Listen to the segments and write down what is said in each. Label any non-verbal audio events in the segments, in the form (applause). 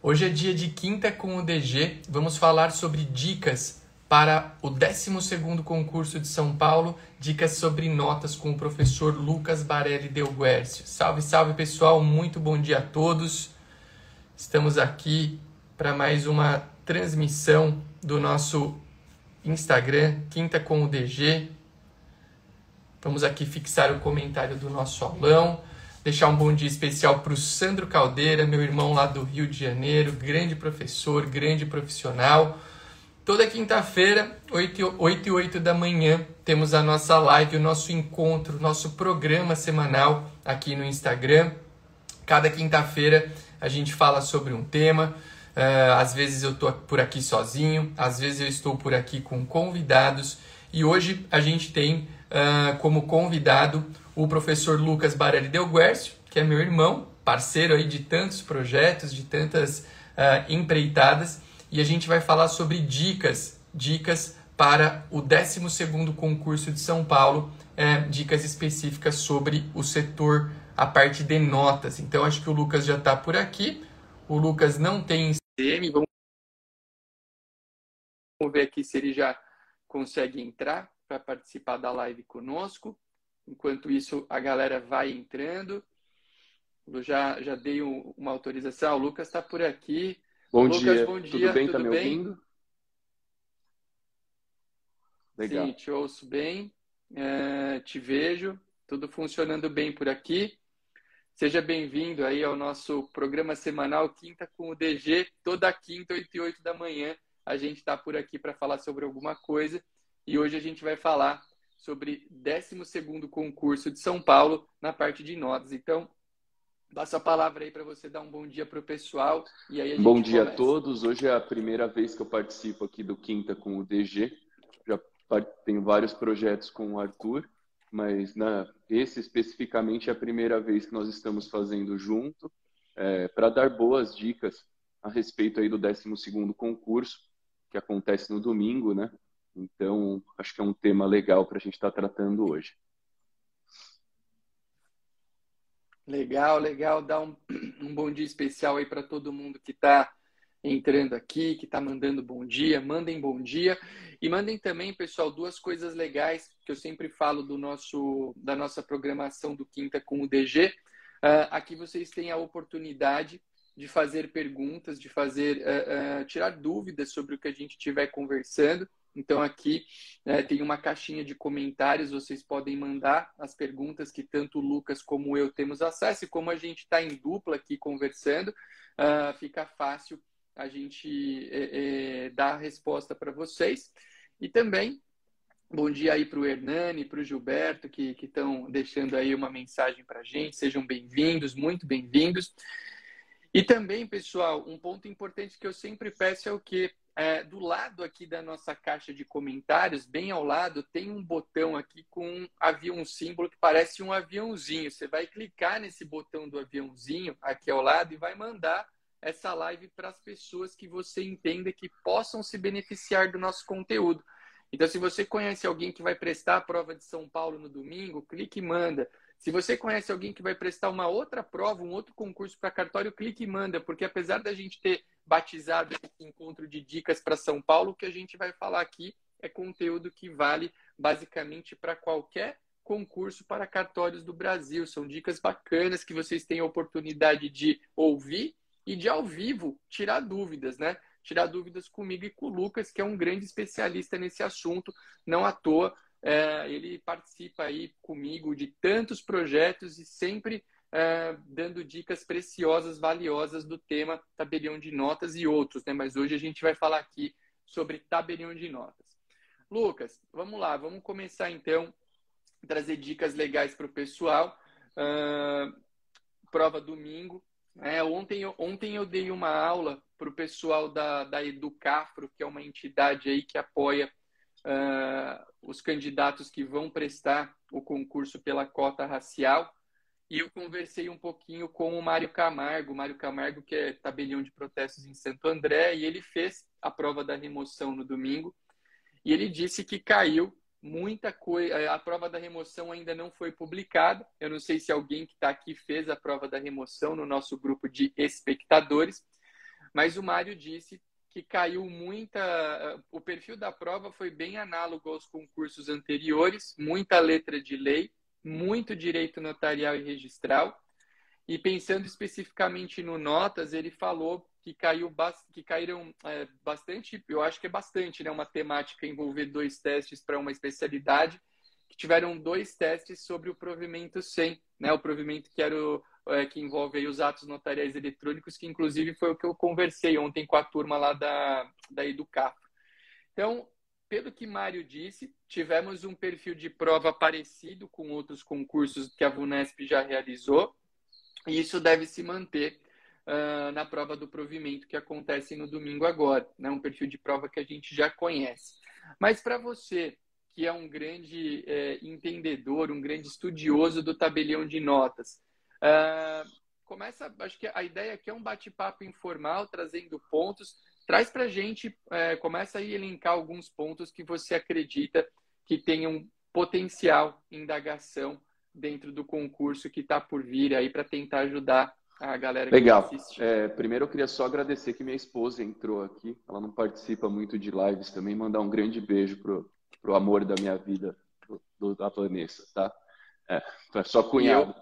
Hoje é dia de quinta com o DG. Vamos falar sobre dicas para o 12º concurso de São Paulo, dicas sobre notas com o professor Lucas Barelli Del Guercio. Salve, salve pessoal, muito bom dia a todos. Estamos aqui para mais uma transmissão do nosso Instagram, Quinta com o DG. Vamos aqui fixar o comentário do nosso aulão. Deixar um bom dia especial para o Sandro Caldeira, meu irmão lá do Rio de Janeiro, grande professor, grande profissional. Toda quinta-feira, 8, 8 e 8 da manhã, temos a nossa live, o nosso encontro, nosso programa semanal aqui no Instagram. Cada quinta-feira a gente fala sobre um tema. Uh, às vezes eu estou por aqui sozinho, às vezes eu estou por aqui com convidados. E hoje a gente tem uh, como convidado o professor Lucas Barelli Del Guercio, que é meu irmão, parceiro aí de tantos projetos, de tantas uh, empreitadas, e a gente vai falar sobre dicas, dicas para o 12º concurso de São Paulo, é, dicas específicas sobre o setor, a parte de notas. Então, acho que o Lucas já está por aqui. O Lucas não tem CM, vamos ver aqui se ele já consegue entrar para participar da live conosco. Enquanto isso, a galera vai entrando. Eu já, já dei uma autorização. O Lucas está por aqui. Bom Lucas, dia. Bom dia. Tudo bem? Está me bem? ouvindo? Legal. Sim, te ouço bem. É, te vejo. Tudo funcionando bem por aqui. Seja bem-vindo aí ao nosso programa semanal Quinta com o DG. Toda quinta, 8 e 8 da manhã, a gente está por aqui para falar sobre alguma coisa. E hoje a gente vai falar sobre 12º concurso de São Paulo na parte de notas. Então, passo a palavra aí para você dar um bom dia para o pessoal. E aí bom dia começa. a todos. Hoje é a primeira vez que eu participo aqui do Quinta com o DG. Já tenho vários projetos com o Arthur, mas na, esse especificamente é a primeira vez que nós estamos fazendo junto é, para dar boas dicas a respeito aí do 12º concurso, que acontece no domingo, né? Então, acho que é um tema legal para a gente estar tá tratando hoje. Legal, legal. Dá um, (clears throat) um bom dia especial aí para todo mundo que está entrando aqui, que está mandando bom dia. Mandem bom dia. E mandem também, pessoal, duas coisas legais que eu sempre falo do nosso, da nossa programação do Quinta com o DG. Uh, ah, aqui vocês têm a oportunidade de fazer perguntas, de fazer uh, uh, tirar dúvidas sobre o que a gente estiver conversando. Então aqui né, tem uma caixinha de comentários, vocês podem mandar as perguntas que tanto o Lucas como eu temos acesso, e como a gente está em dupla aqui conversando, uh, fica fácil a gente é, é, dar a resposta para vocês. E também, bom dia aí para o Hernani, para o Gilberto, que estão deixando aí uma mensagem para a gente. Sejam bem-vindos, muito bem-vindos. E também, pessoal, um ponto importante que eu sempre peço é o que é, do lado aqui da nossa caixa de comentários, bem ao lado, tem um botão aqui com um avião, um símbolo que parece um aviãozinho. Você vai clicar nesse botão do aviãozinho aqui ao lado e vai mandar essa live para as pessoas que você entenda que possam se beneficiar do nosso conteúdo. Então, se você conhece alguém que vai prestar a prova de São Paulo no domingo, clique e manda. Se você conhece alguém que vai prestar uma outra prova, um outro concurso para cartório, clique e manda, porque apesar da gente ter batizado esse encontro de dicas para São Paulo, o que a gente vai falar aqui é conteúdo que vale basicamente para qualquer concurso para cartórios do Brasil. São dicas bacanas que vocês têm a oportunidade de ouvir e de ao vivo tirar dúvidas, né? Tirar dúvidas comigo e com o Lucas, que é um grande especialista nesse assunto, não à toa é, ele participa aí comigo de tantos projetos e sempre é, dando dicas preciosas, valiosas do tema tabelião de notas e outros, né? Mas hoje a gente vai falar aqui sobre tabelião de notas. Lucas, vamos lá, vamos começar então a trazer dicas legais para o pessoal. Uh, prova domingo. É, ontem, ontem eu dei uma aula para o pessoal da, da Educafro, que é uma entidade aí que apoia uh, os candidatos que vão prestar o concurso pela cota racial. E eu conversei um pouquinho com o Mário Camargo, Mário Camargo, que é tabelião de protestos em Santo André, e ele fez a prova da remoção no domingo. E ele disse que caiu muita coisa. A prova da remoção ainda não foi publicada. Eu não sei se alguém que está aqui fez a prova da remoção no nosso grupo de espectadores. mas o Mário disse que caiu muita. O perfil da prova foi bem análogo aos concursos anteriores, muita letra de lei, muito direito notarial e registral. E pensando especificamente no Notas, ele falou que caiu que caíram é, bastante, eu acho que é bastante, né? Uma temática envolver dois testes para uma especialidade, que tiveram dois testes sobre o provimento 100, né? O provimento que era o, é, que envolve os atos notariais eletrônicos, que inclusive foi o que eu conversei ontem com a turma lá da, da Educap. Então, pelo que Mário disse, tivemos um perfil de prova parecido com outros concursos que a VUNESP já realizou, e isso deve se manter uh, na prova do provimento que acontece no domingo agora, né? um perfil de prova que a gente já conhece. Mas para você, que é um grande é, entendedor, um grande estudioso do tabelião de notas, Uh, começa, acho que a ideia aqui é um bate-papo informal, trazendo pontos. Traz para a gente, é, começa a elencar alguns pontos que você acredita que tenham potencial indagação dentro do concurso que está por vir aí para tentar ajudar a galera Legal. que assiste. É, primeiro eu queria só agradecer que minha esposa entrou aqui. Ela não participa muito de lives também. Mandar um grande beijo pro, pro amor da minha vida, do, da Vanessa, tá? É, só cunhado.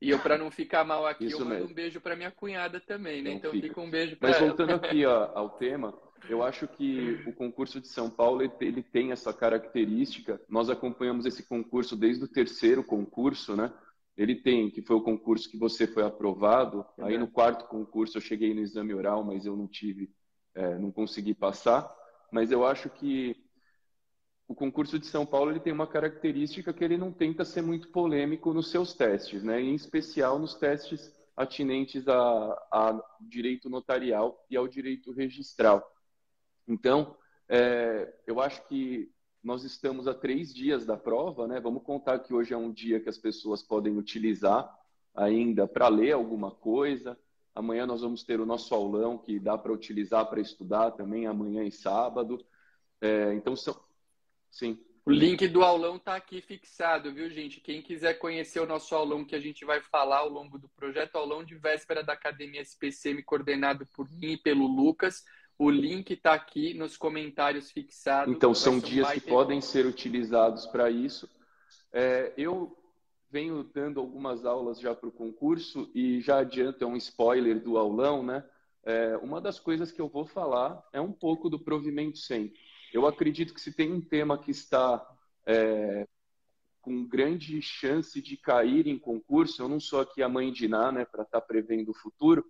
E eu, para não ficar mal aqui, Isso eu mando mesmo. um beijo para minha cunhada também, né? Não então fica. fica um beijo para Mas voltando aqui (laughs) ó, ao tema, eu acho que o concurso de São Paulo ele tem essa característica. Nós acompanhamos esse concurso desde o terceiro concurso, né? Ele tem, que foi o concurso que você foi aprovado. É Aí no quarto concurso eu cheguei no exame oral, mas eu não tive, é, não consegui passar. Mas eu acho que o concurso de São Paulo ele tem uma característica que ele não tenta ser muito polêmico nos seus testes, né? em especial nos testes atinentes a, direito notarial e ao direito registral. Então, é, eu acho que nós estamos a três dias da prova, né? Vamos contar que hoje é um dia que as pessoas podem utilizar ainda para ler alguma coisa. Amanhã nós vamos ter o nosso aulão que dá para utilizar para estudar também amanhã e sábado. É, então são, Sim. O link do aulão está aqui fixado, viu, gente? Quem quiser conhecer o nosso aulão que a gente vai falar ao longo do projeto, aulão de véspera da Academia SPCM, coordenado por mim e pelo Lucas. O link está aqui nos comentários fixado. Então, são dias que podem ser utilizados para isso. É, eu venho dando algumas aulas já para o concurso e já adianto, é um spoiler do aulão, né? É, uma das coisas que eu vou falar é um pouco do provimento 100. Eu acredito que se tem um tema que está é, com grande chance de cair em concurso, eu não sou aqui a mãe de Ná, né, para estar tá prevendo o futuro,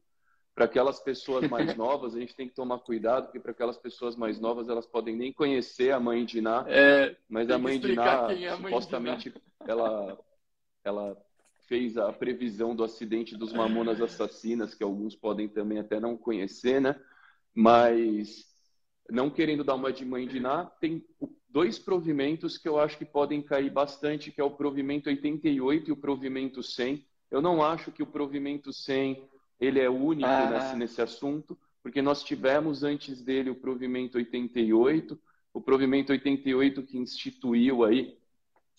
para aquelas pessoas mais (laughs) novas, a gente tem que tomar cuidado, porque para aquelas pessoas mais novas, elas podem nem conhecer a mãe de Ná, é, mas a mãe de Ná, é supostamente, ela, ela fez a previsão do acidente dos mamonas assassinas, que alguns podem também até não conhecer, né? Mas não querendo dar uma de mãe de Ná, tem dois provimentos que eu acho que podem cair bastante, que é o provimento 88 e o provimento 100. Eu não acho que o provimento 100 ele é único ah. nesse, nesse assunto, porque nós tivemos antes dele o provimento 88, o provimento 88 que instituiu aí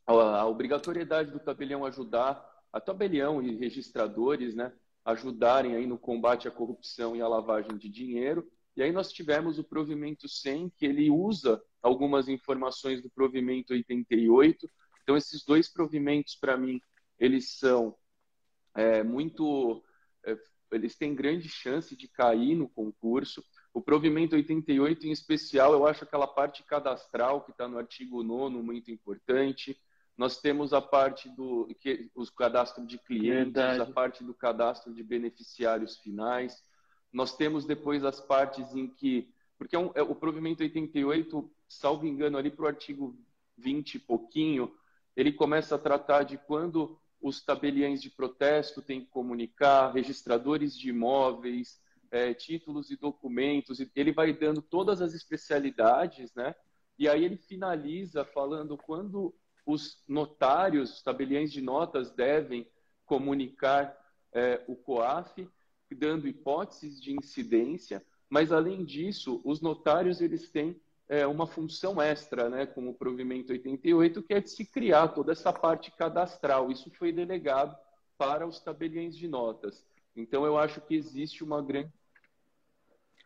a, a obrigatoriedade do tabelião ajudar, a tabelião e registradores, né, ajudarem aí no combate à corrupção e à lavagem de dinheiro. E aí nós tivemos o provimento 100, que ele usa algumas informações do provimento 88. Então, esses dois provimentos, para mim, eles são é, muito... É, eles têm grande chance de cair no concurso. O provimento 88, em especial, eu acho aquela parte cadastral que está no artigo 9 muito importante. Nós temos a parte do que, os cadastros de clientes, Verdade. a parte do cadastro de beneficiários finais. Nós temos depois as partes em que. Porque é um, é, o provimento 88, salvo engano, ali para o artigo 20 e pouquinho, ele começa a tratar de quando os tabeliães de protesto têm que comunicar, registradores de imóveis, é, títulos e documentos, ele vai dando todas as especialidades, né? E aí ele finaliza falando quando os notários, os tabeliães de notas devem comunicar é, o COAF dando hipóteses de incidência, mas além disso, os notários eles têm é, uma função extra, né, com o provimento 88, que é de se criar toda essa parte cadastral. Isso foi delegado para os tabeliões de notas. Então, eu acho que existe uma grande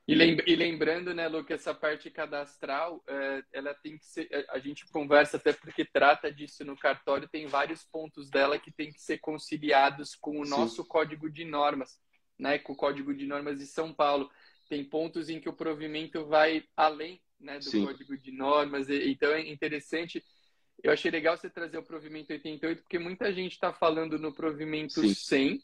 E, lembrando, né, Lu, que essa parte cadastral, é, ela tem que ser. A gente conversa até porque trata disso no cartório, tem vários pontos dela que tem que ser conciliados com o Sim. nosso código de normas, né, com o código de normas de São Paulo. Tem pontos em que o provimento vai além né, do Sim. código de normas, então é interessante. Eu achei legal você trazer o provimento 88, porque muita gente está falando no provimento Sim. 100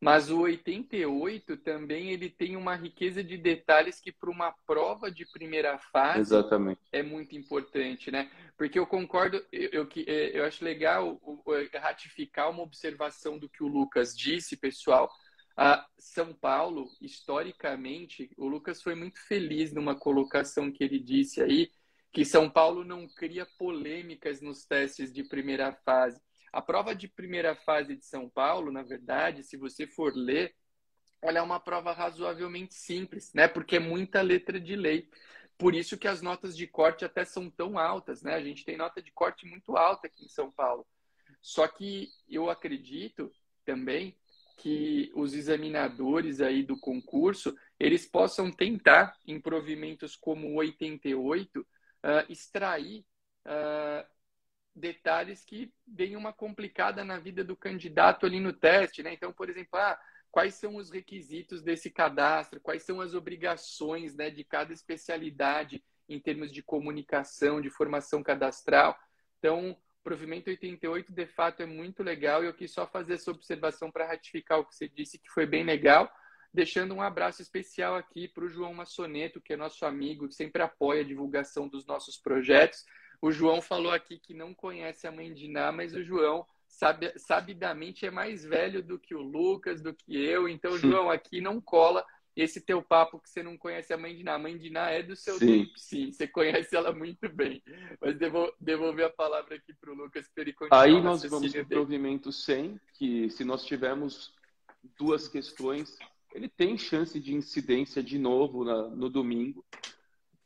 mas o 88 também ele tem uma riqueza de detalhes que para uma prova de primeira fase Exatamente. é muito importante, né? Porque eu concordo, eu, eu, é, eu acho legal ratificar uma observação do que o Lucas disse, pessoal. A São Paulo, historicamente, o Lucas foi muito feliz numa colocação que ele disse aí, que São Paulo não cria polêmicas nos testes de primeira fase. A prova de primeira fase de São Paulo, na verdade, se você for ler, ela é uma prova razoavelmente simples, né? Porque é muita letra de lei. Por isso que as notas de corte até são tão altas, né? A gente tem nota de corte muito alta aqui em São Paulo. Só que eu acredito também que os examinadores aí do concurso, eles possam tentar, em provimentos como o 88, uh, extrair uh, detalhes que deem uma complicada na vida do candidato ali no teste, né? Então, por exemplo, ah, quais são os requisitos desse cadastro, quais são as obrigações né, de cada especialidade em termos de comunicação, de formação cadastral. Então, provimento 88, de fato, é muito legal e eu quis só fazer essa observação para ratificar o que você disse, que foi bem legal, deixando um abraço especial aqui para o João Massoneto, que é nosso amigo, que sempre apoia a divulgação dos nossos projetos. O João falou aqui que não conhece a mãe de Ná, mas o João sabe, sabidamente é mais velho do que o Lucas, do que eu. Então, João, aqui não cola esse teu papo que você não conhece a mãe de Ná. A mãe de Ná é do seu sim. tempo, sim. Você conhece ela muito bem. Mas devo, devolver a palavra aqui para o Lucas para ele continuar. Aí nós vamos para o provimento 100, que se nós tivermos duas questões, ele tem chance de incidência de novo na, no domingo.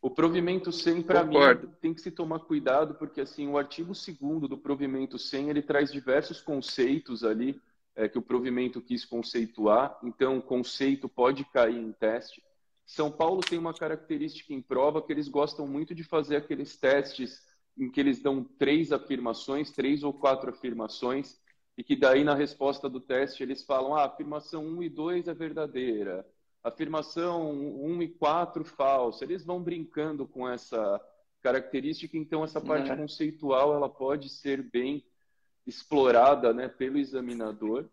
O provimento 100, para mim, tem que se tomar cuidado, porque assim o artigo 2 do provimento 100 ele traz diversos conceitos ali é, que o provimento quis conceituar. Então, o conceito pode cair em teste. São Paulo tem uma característica em prova que eles gostam muito de fazer aqueles testes em que eles dão três afirmações, três ou quatro afirmações, e que daí na resposta do teste eles falam: ah, afirmação 1 e 2 é verdadeira, afirmação 1 e 4 falsa. Eles vão brincando com essa característica, então essa parte é. conceitual ela pode ser bem explorada né, pelo examinador.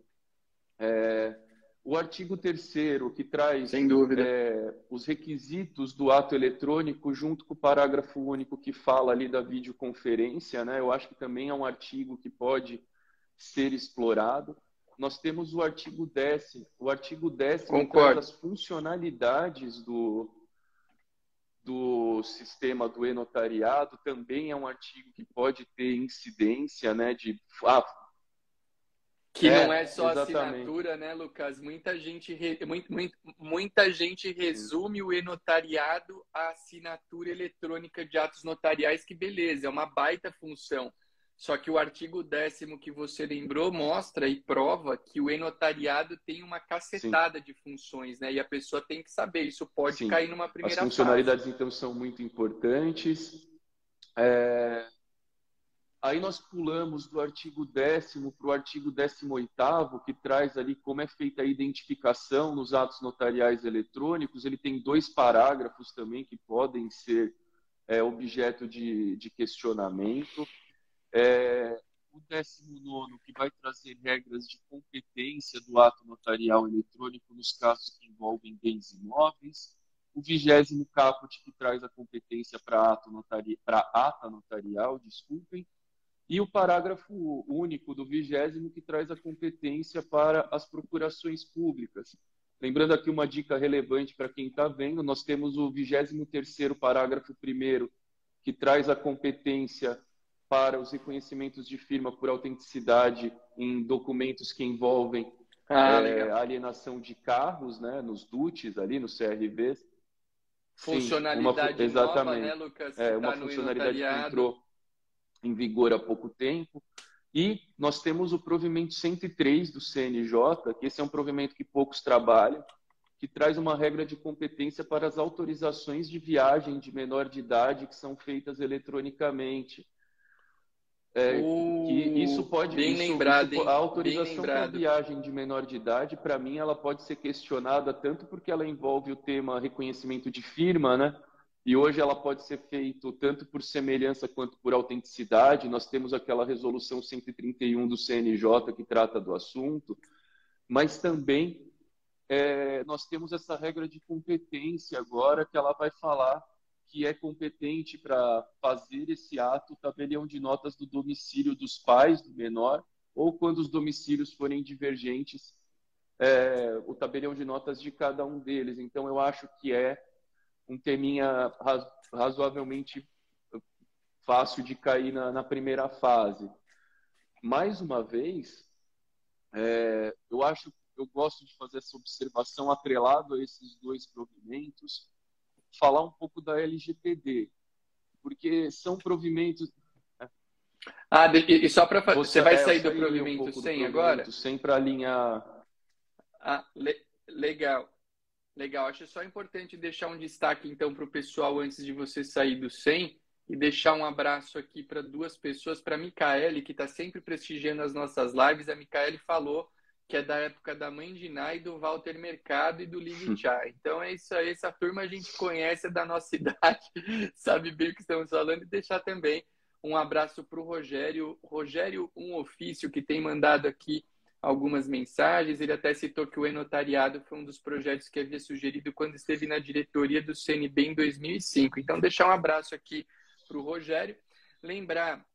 É, o artigo 3 que traz é, os requisitos do ato eletrônico junto com o parágrafo único que fala ali da videoconferência, né, eu acho que também é um artigo que pode ser explorado nós temos o artigo 10. O artigo 10 traz as funcionalidades do, do sistema do e-notariado, também é um artigo que pode ter incidência, né, de... Ah, que é, não é só exatamente. assinatura, né, Lucas? Muita gente, re... muita, muita gente resume o e-notariado à assinatura eletrônica de atos notariais, que beleza, é uma baita função. Só que o artigo décimo que você lembrou mostra e prova que o e-notariado tem uma cacetada Sim. de funções, né? E a pessoa tem que saber, isso pode Sim. cair numa primeira As funcionalidades, fase. então, são muito importantes. É... Aí nós pulamos do artigo décimo para o artigo décimo oitavo, que traz ali como é feita a identificação nos atos notariais eletrônicos. Ele tem dois parágrafos também que podem ser é, objeto de, de questionamento. É, o 19, que vai trazer regras de competência do ato notarial eletrônico nos casos que envolvem bens imóveis. O vigésimo caput, que traz a competência para ato notari... ata notarial, desculpem. E o parágrafo único do vigésimo, que traz a competência para as procurações públicas. Lembrando aqui uma dica relevante para quem está vendo, nós temos o 23º parágrafo primeiro, que traz a competência para os reconhecimentos de firma por autenticidade em documentos que envolvem ah, é, alienação de carros, né, nos DUTs ali, nos CRVs. Funcionalidade Sim, uma, exatamente, nova, né, Lucas? É, uma tá funcionalidade que entrou em vigor há pouco tempo. E nós temos o provimento 103 do CNJ, que esse é um provimento que poucos trabalham, que traz uma regra de competência para as autorizações de viagem de menor de idade que são feitas eletronicamente. É, uh, isso pode bem isso, lembrado, isso, a autorização para viagem de menor de idade, para mim, ela pode ser questionada tanto porque ela envolve o tema reconhecimento de firma, né? E hoje ela pode ser feita tanto por semelhança quanto por autenticidade. Nós temos aquela resolução 131 do CNJ que trata do assunto, mas também é, nós temos essa regra de competência agora que ela vai falar que é competente para fazer esse ato, tabelião de notas do domicílio dos pais do menor, ou quando os domicílios forem divergentes, é, o tabelião de notas de cada um deles. Então, eu acho que é um teminha razoavelmente fácil de cair na, na primeira fase. Mais uma vez, é, eu acho, eu gosto de fazer essa observação atrelado a esses dois provimentos, falar um pouco da LGPD, porque são provimentos. Né? Ah, e só para fazer. Você vai é, sair do provimento um 100 agora? 100 para alinhar. Ah, le... legal. Legal. Acho só importante deixar um destaque, então, para o pessoal antes de você sair do 100 e deixar um abraço aqui para duas pessoas. Para a Micaele, que está sempre prestigiando as nossas lives. A Micaele falou que é da época da Mãe de Nai, do Walter Mercado e do Lili Chá. Então é isso aí, essa turma a gente conhece é da nossa (laughs) idade, sabe bem o que estamos falando, e deixar também um abraço para o Rogério, Rogério Um Ofício, que tem mandado aqui algumas mensagens. Ele até citou que o e-notariado foi um dos projetos que havia sugerido quando esteve na diretoria do CNB em 2005. Então, deixar um abraço aqui para o Rogério. Lembrar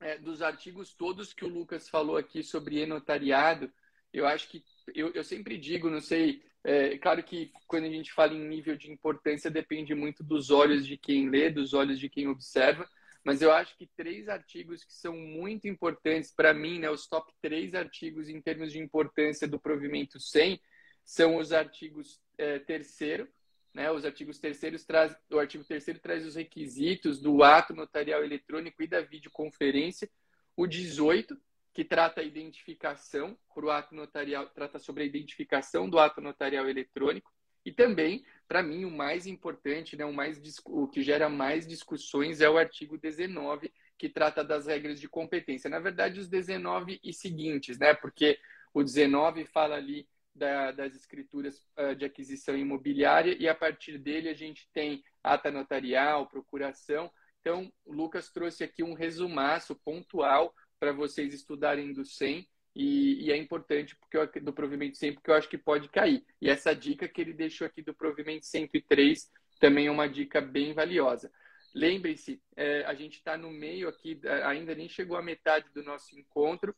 é, dos artigos todos que o Lucas falou aqui sobre e-notariado, eu acho que eu, eu sempre digo, não sei, é claro que quando a gente fala em nível de importância depende muito dos olhos de quem lê, dos olhos de quem observa, mas eu acho que três artigos que são muito importantes para mim, né, os top três artigos em termos de importância do provimento 100 são os artigos é, terceiro, né, os artigos terceiros traz, o artigo terceiro traz os requisitos do ato notarial eletrônico e da videoconferência, o 18 que trata a identificação para o ato notarial, trata sobre a identificação do ato notarial eletrônico e também, para mim, o mais importante, né, o, mais, o que gera mais discussões é o artigo 19, que trata das regras de competência. Na verdade, os 19 e seguintes, né, porque o 19 fala ali da, das escrituras uh, de aquisição imobiliária e a partir dele a gente tem ata notarial, procuração. Então, o Lucas trouxe aqui um resumaço pontual para vocês estudarem do 100 e, e, é importante porque eu, do provimento 100 porque eu acho que pode cair. E essa dica que ele deixou aqui do provimento 103 também é uma dica bem valiosa. Lembre-se, é, a gente está no meio aqui, ainda nem chegou a metade do nosso encontro.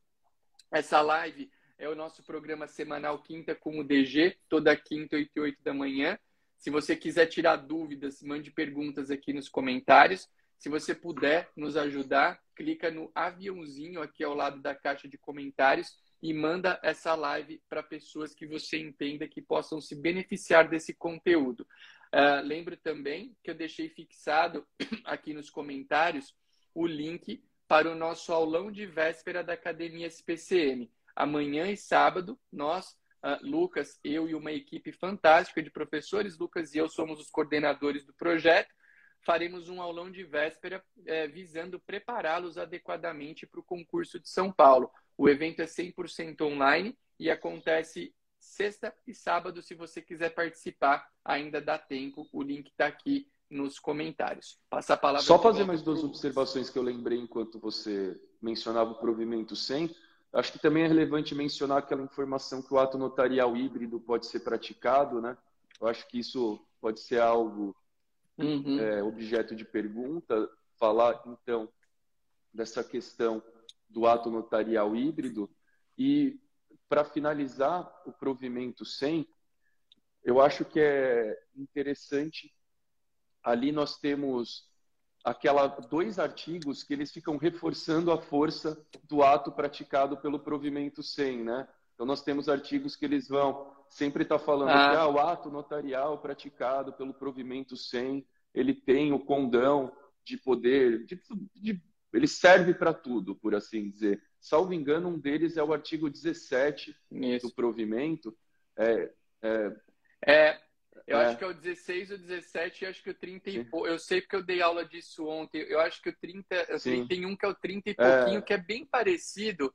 Essa live é o nosso programa semanal Quinta com o DG, toda quinta, 8 e 8 da manhã. Se você quiser tirar dúvidas, mande perguntas aqui nos comentários. Se você puder nos ajudar, clica no aviãozinho aqui ao lado da caixa de comentários e manda essa live para pessoas que você entenda que possam se beneficiar desse conteúdo. Uh, lembro também que eu deixei fixado (clears throat) aqui nos comentários o link para o nosso aulão de véspera da Academia SPCM. Amanhã e sábado, nós, uh, Lucas, eu e uma equipe fantástica de professores, Lucas e eu somos os coordenadores do projeto, faremos um aulão de véspera é, visando prepará-los adequadamente para o concurso de São Paulo. O evento é 100% online e acontece sexta e sábado. Se você quiser participar, ainda dá tempo. O link está aqui nos comentários. Passa a palavra. Só fazer mais duas observações que eu lembrei enquanto você mencionava o provimento 100. Acho que também é relevante mencionar aquela informação que o ato notarial híbrido pode ser praticado, né? Eu acho que isso pode ser algo uhum. é, objeto de pergunta, falar então dessa questão do ato notarial híbrido e para finalizar o provimento 100, eu acho que é interessante ali nós temos aquela dois artigos que eles ficam reforçando a força do ato praticado pelo provimento 100, né? Então nós temos artigos que eles vão sempre estar tá falando ah. que ah, o ato notarial praticado pelo provimento 100, ele tem o condão de poder, de, de, ele serve para tudo, por assim dizer. Salvo engano, um deles é o artigo 17 Isso. do provimento. É, é, É, eu é. acho que é o 16 ou 17 e acho que o 30 Sim. e pouco. Eu sei porque eu dei aula disso ontem. Eu acho que o 30, Sim. tem um que é o 30 e pouquinho, é. que é bem parecido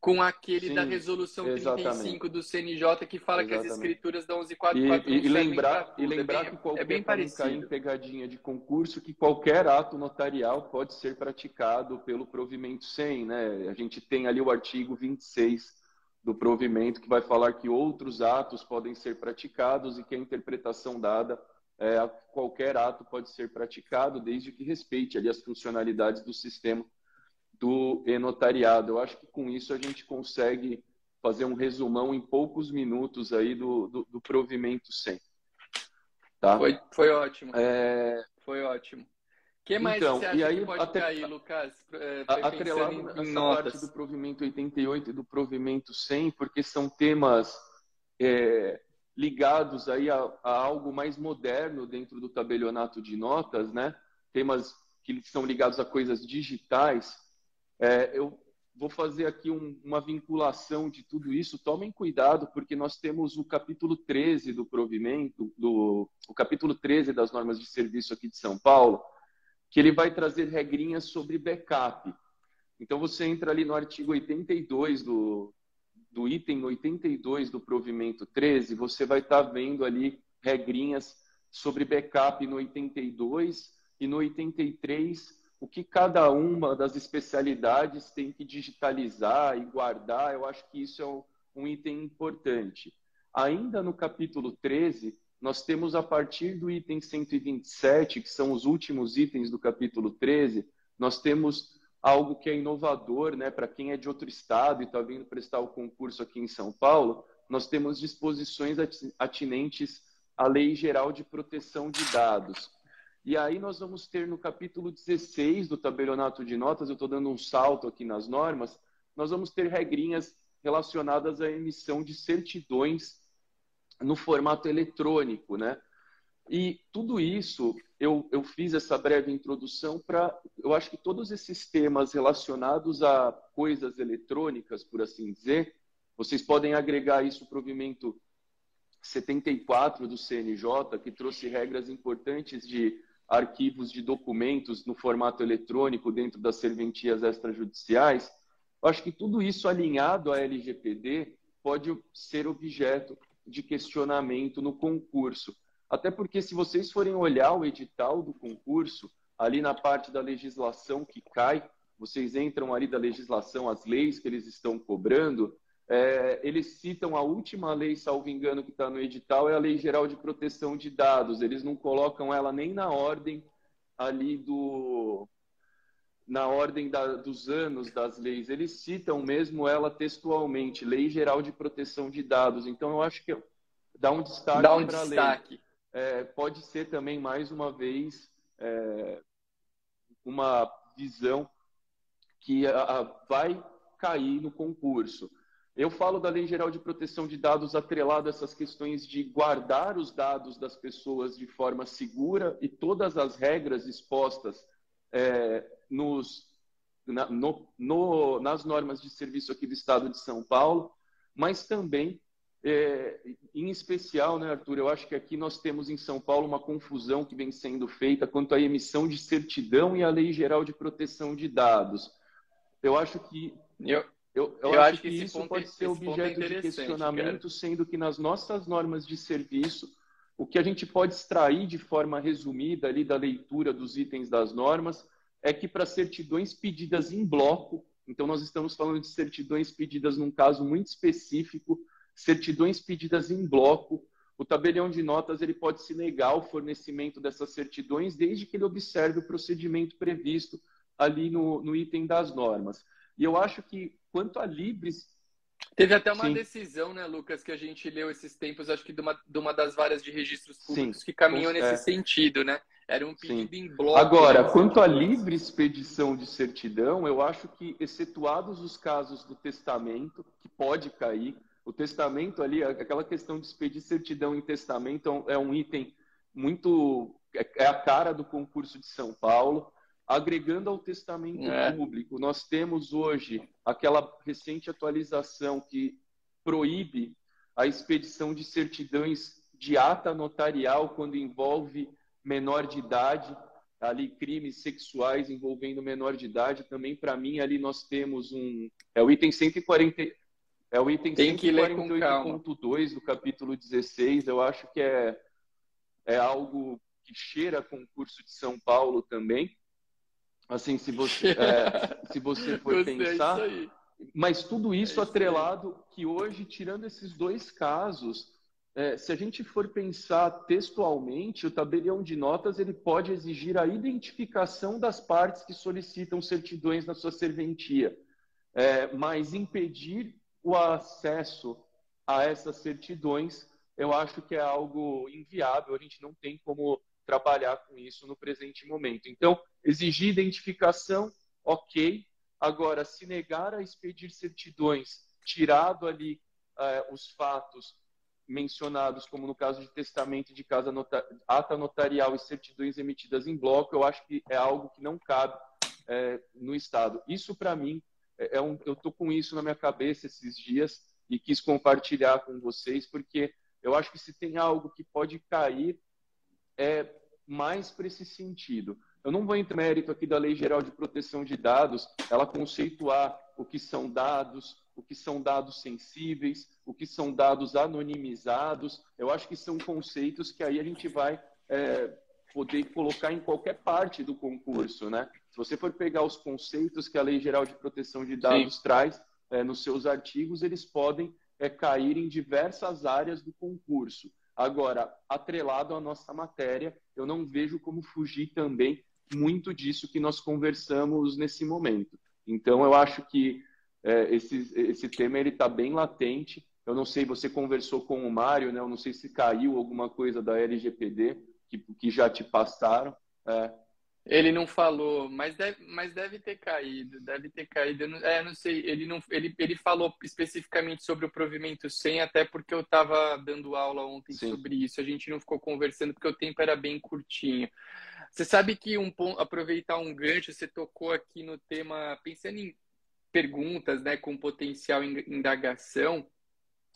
com aquele Sim, da resolução exatamente. 35 do CNJ que fala exatamente. que as escrituras da 1144 e, e, e lembrar e lembrar é bem, que qualquer é bem parecido. em pegadinha de concurso que qualquer ato notarial pode ser praticado pelo provimento 100, né? A gente tem ali o artigo 26 do provimento que vai falar que outros atos podem ser praticados e que a interpretação dada é, a qualquer ato pode ser praticado desde que respeite ali as funcionalidades do sistema do e-notariado. Eu acho que com isso a gente consegue fazer um resumão em poucos minutos aí do, do, do provimento 100. Tá? Foi, foi ótimo. É... Foi ótimo que mais então, você acha e aí, que pode até, cair, Lucas? É, atrelado em, essa notas. parte do provimento 88 e do provimento 100, porque são temas é, ligados aí a, a, algo mais moderno dentro do tabelionato de notas, né? Temas que são ligados a coisas digitais. É, eu vou fazer aqui um, uma vinculação de tudo isso. Tomem cuidado, porque nós temos o capítulo 13 do provimento, do, o capítulo 13 das normas de serviço aqui de São Paulo, que ele vai trazer regrinhas sobre backup. Então, você entra ali no artigo 82 do, do item 82 do provimento 13, você vai estar tá vendo ali regrinhas sobre backup no 82 e no 83, o que cada uma das especialidades tem que digitalizar e guardar. Eu acho que isso é um, um item importante. Ainda no capítulo 13, nós temos a partir do item 127, que são os últimos itens do capítulo 13, nós temos algo que é inovador, né, para quem é de outro estado e está vindo prestar o concurso aqui em São Paulo, nós temos disposições atinentes à Lei Geral de Proteção de Dados. E aí nós vamos ter no capítulo 16 do tabelionato de notas, eu estou dando um salto aqui nas normas, nós vamos ter regrinhas relacionadas à emissão de certidões no formato eletrônico, né? E tudo isso, eu, eu fiz essa breve introdução para. Eu acho que todos esses temas relacionados a coisas eletrônicas, por assim dizer, vocês podem agregar isso para o provimento 74 do CNJ, que trouxe regras importantes de arquivos de documentos no formato eletrônico dentro das serventias extrajudiciais. Acho que tudo isso alinhado à LGPD pode ser objeto de questionamento no concurso. Até porque, se vocês forem olhar o edital do concurso, ali na parte da legislação que cai, vocês entram ali da legislação, as leis que eles estão cobrando, é, eles citam a última lei, salvo engano, que está no edital, é a Lei Geral de Proteção de Dados. Eles não colocam ela nem na ordem ali do, na ordem da, dos anos das leis. Eles citam mesmo ela textualmente, Lei Geral de Proteção de Dados. Então, eu acho que dá um destaque dá um para a lei. É, pode ser também, mais uma vez, é, uma visão que a, a, vai cair no concurso. Eu falo da Lei Geral de Proteção de Dados atrelado a essas questões de guardar os dados das pessoas de forma segura e todas as regras expostas é, nos, na, no, no, nas normas de serviço aqui do Estado de São Paulo, mas também, é, em especial, né, Arthur, eu acho que aqui nós temos em São Paulo uma confusão que vem sendo feita quanto à emissão de certidão e à Lei Geral de Proteção de Dados. Eu acho que eu, eu, eu, eu acho, acho, que, que isso pode ser é objeto é de questionamento, cara. sendo que nas nossas normas de serviço o que a gente pode extrair de forma resumida ali da leitura dos itens das normas é que para certidões pedidas em bloco, então nós estamos falando de certidões pedidas num caso muito específico, certidões pedidas em bloco, o tabelião de notas ele pode se negar o fornecimento dessas certidões desde que ele observe o procedimento previsto ali no, no item das normas. E eu acho que quanto a Libres Teve até uma Sim. decisão, né, Lucas, que a gente leu esses tempos, acho que de uma, de uma das várias de registros públicos Sim. que caminham nesse é. sentido, né? Era um pedido Sim. em bloco. Agora, né? quanto à livre expedição de certidão, eu acho que, excetuados os casos do testamento, que pode cair, o testamento ali, aquela questão de expedir certidão em testamento é um item muito. é a cara do concurso de São Paulo agregando ao testamento é. público. Nós temos hoje aquela recente atualização que proíbe a expedição de certidões de ata notarial quando envolve menor de idade, ali crimes sexuais envolvendo menor de idade, também para mim ali nós temos um é o item 140 é o item 148.2 do capítulo 16, eu acho que é é algo que cheira concurso de São Paulo também. Assim, se você (laughs) é, se você for pensar, mas tudo isso é atrelado que hoje, tirando esses dois casos, é, se a gente for pensar textualmente, o tabelião de notas ele pode exigir a identificação das partes que solicitam certidões na sua serventia, é, mas impedir o acesso a essas certidões, eu acho que é algo inviável. A gente não tem como trabalhar com isso no presente momento. Então, exigir identificação, ok. Agora, se negar a expedir certidões, tirado ali uh, os fatos mencionados, como no caso de testamento de casa nota ata notarial e certidões emitidas em bloco, eu acho que é algo que não cabe é, no Estado. Isso, para mim, é, é um, eu estou com isso na minha cabeça esses dias e quis compartilhar com vocês, porque eu acho que se tem algo que pode cair, é mais para esse sentido. Eu não vou entrar no mérito aqui da Lei Geral de Proteção de Dados, ela conceituar o que são dados, o que são dados sensíveis, o que são dados anonimizados. Eu acho que são conceitos que aí a gente vai é, poder colocar em qualquer parte do concurso, né? Se você for pegar os conceitos que a Lei Geral de Proteção de Dados Sim. traz é, nos seus artigos, eles podem é, cair em diversas áreas do concurso. Agora, atrelado à nossa matéria, eu não vejo como fugir também muito disso que nós conversamos nesse momento. Então, eu acho que é, esse, esse tema ele está bem latente. Eu não sei, você conversou com o Mário, né? Eu não sei se caiu alguma coisa da LGPD que, que já te passaram. É. Ele não falou, mas deve, mas deve ter caído, deve ter caído. Eu não, é, não sei, ele não, ele, ele falou especificamente sobre o provimento 100, até porque eu estava dando aula ontem Sim. sobre isso. A gente não ficou conversando porque o tempo era bem curtinho. Você sabe que um aproveitar um gancho, você tocou aqui no tema, pensando em perguntas, né, com potencial indagação.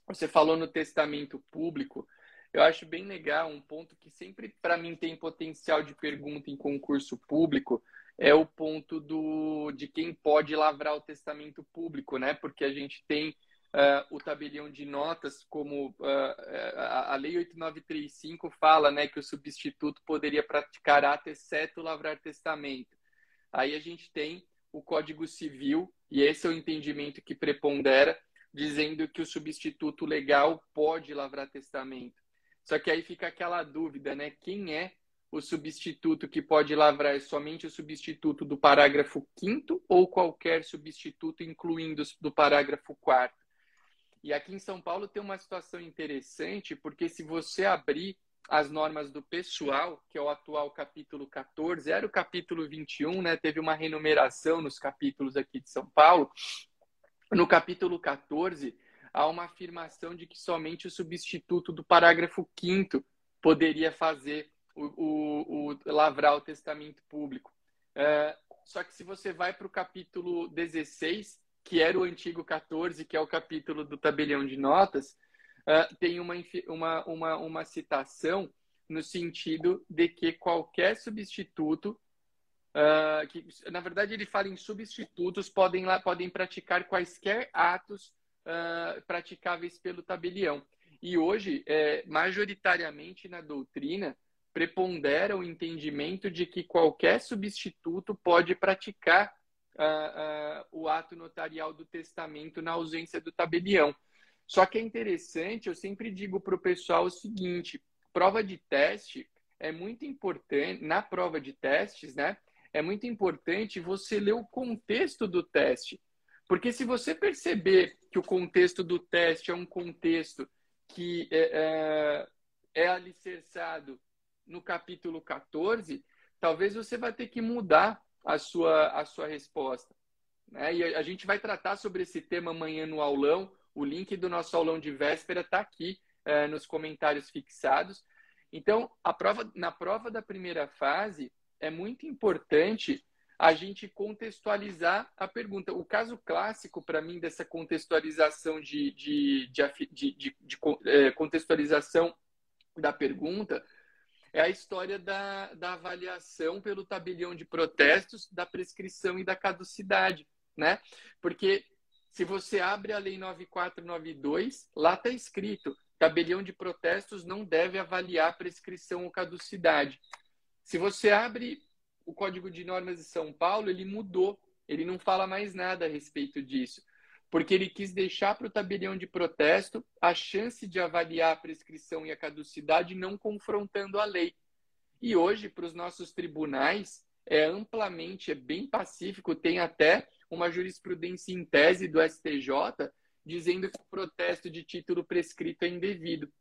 Você falou no testamento público. Eu acho bem legal um ponto que sempre para mim tem potencial de pergunta em concurso público é o ponto do de quem pode lavrar o testamento público, né? Porque a gente tem uh, o tabelião de notas, como uh, a, Lei 8935 fala, né, que o substituto poderia praticar ato exceto lavrar testamento. Aí a gente tem o Código Civil e esse é o entendimento que prepondera, dizendo que o substituto legal pode lavrar testamento. Só que aí fica aquela dúvida, né? Quem é o substituto que pode lavrar? É somente o substituto do parágrafo 5 ou qualquer substituto, incluindo do parágrafo 4? E aqui em São Paulo tem uma situação interessante, porque se você abrir as normas do pessoal, que é o atual capítulo 14, era o capítulo 21, né? Teve uma renumeração nos capítulos aqui de São Paulo. No capítulo 14, há uma afirmação de que somente o substituto do parágrafo 5 poderia fazer o, o, o, lavrar o testamento público. É, só que se você vai para o capítulo 16, que era o antigo 14, que é o capítulo do tabelião de notas, uh, tem uma, uma, uma, uma citação no sentido de que qualquer substituto, uh, que, na verdade ele fala em substitutos, podem, lá, podem praticar quaisquer atos uh, praticáveis pelo tabelião. E hoje, é, majoritariamente na doutrina, prepondera o entendimento de que qualquer substituto pode praticar uh, uh, o ato notarial do testamento na ausência do tabelião. Só que é interessante, eu sempre digo para o pessoal o seguinte: prova de teste é muito importante, na prova de testes, né? É muito importante você ler o contexto do teste. Porque se você perceber que o contexto do teste é um contexto que é, é, é alicerçado no capítulo 14, talvez você vai ter que mudar a sua, a sua resposta. Né? E a, gente vai tratar sobre esse tema amanhã no aulão. O link do nosso aulão de véspera está aqui é, nos comentários fixados. Então, a prova, na prova da primeira fase, é muito importante a gente contextualizar a pergunta. O caso clássico, para mim, dessa contextualização de, de, de, de, de é, contextualização da pergunta é a história da, da avaliação pelo tabelião de protestos da prescrição e da caducidade, né? Porque se você abre a Lei 9492, lá está escrito: tabelião de protestos não deve avaliar prescrição ou caducidade. Se você abre o Código de Normas de São Paulo, ele mudou. Ele não fala mais nada a respeito disso. Porque ele quis deixar para o tabelião de protesto a chance de avaliar a prescrição e a caducidade não confrontando a lei. E hoje, para os nossos tribunais, é amplamente, é bem pacífico, tem até uma jurisprudência em tese do STJ dizendo que o protesto de título prescrito é indevido.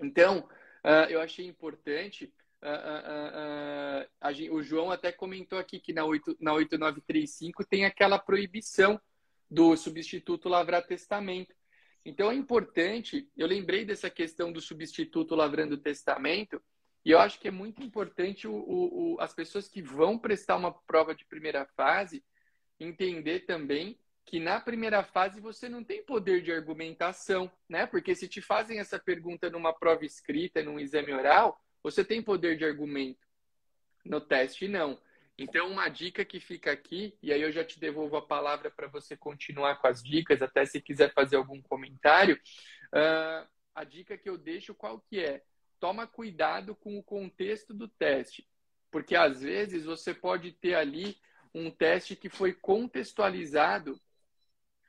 Então, uh, eu achei importante. Uh, uh, o João até comentou aqui que na, 8, na 8935 tem aquela proibição do substituto lavrar testamento. Então é importante, eu lembrei dessa questão do substituto lavrando testamento, e eu acho que é muito importante o, o, o, as pessoas que vão prestar uma prova de primeira fase entender também que na primeira fase você não tem poder de argumentação, né? Porque se te fazem essa pergunta numa prova escrita, num exame oral, você tem poder de argumento. No teste, não. Então, uma dica que fica aqui, e aí eu já te devolvo a palavra para você continuar com as dicas, até se quiser fazer algum comentário. Uh, a dica que eu deixo qual que é? Toma cuidado com o contexto do teste, porque às vezes você pode ter ali um teste que foi contextualizado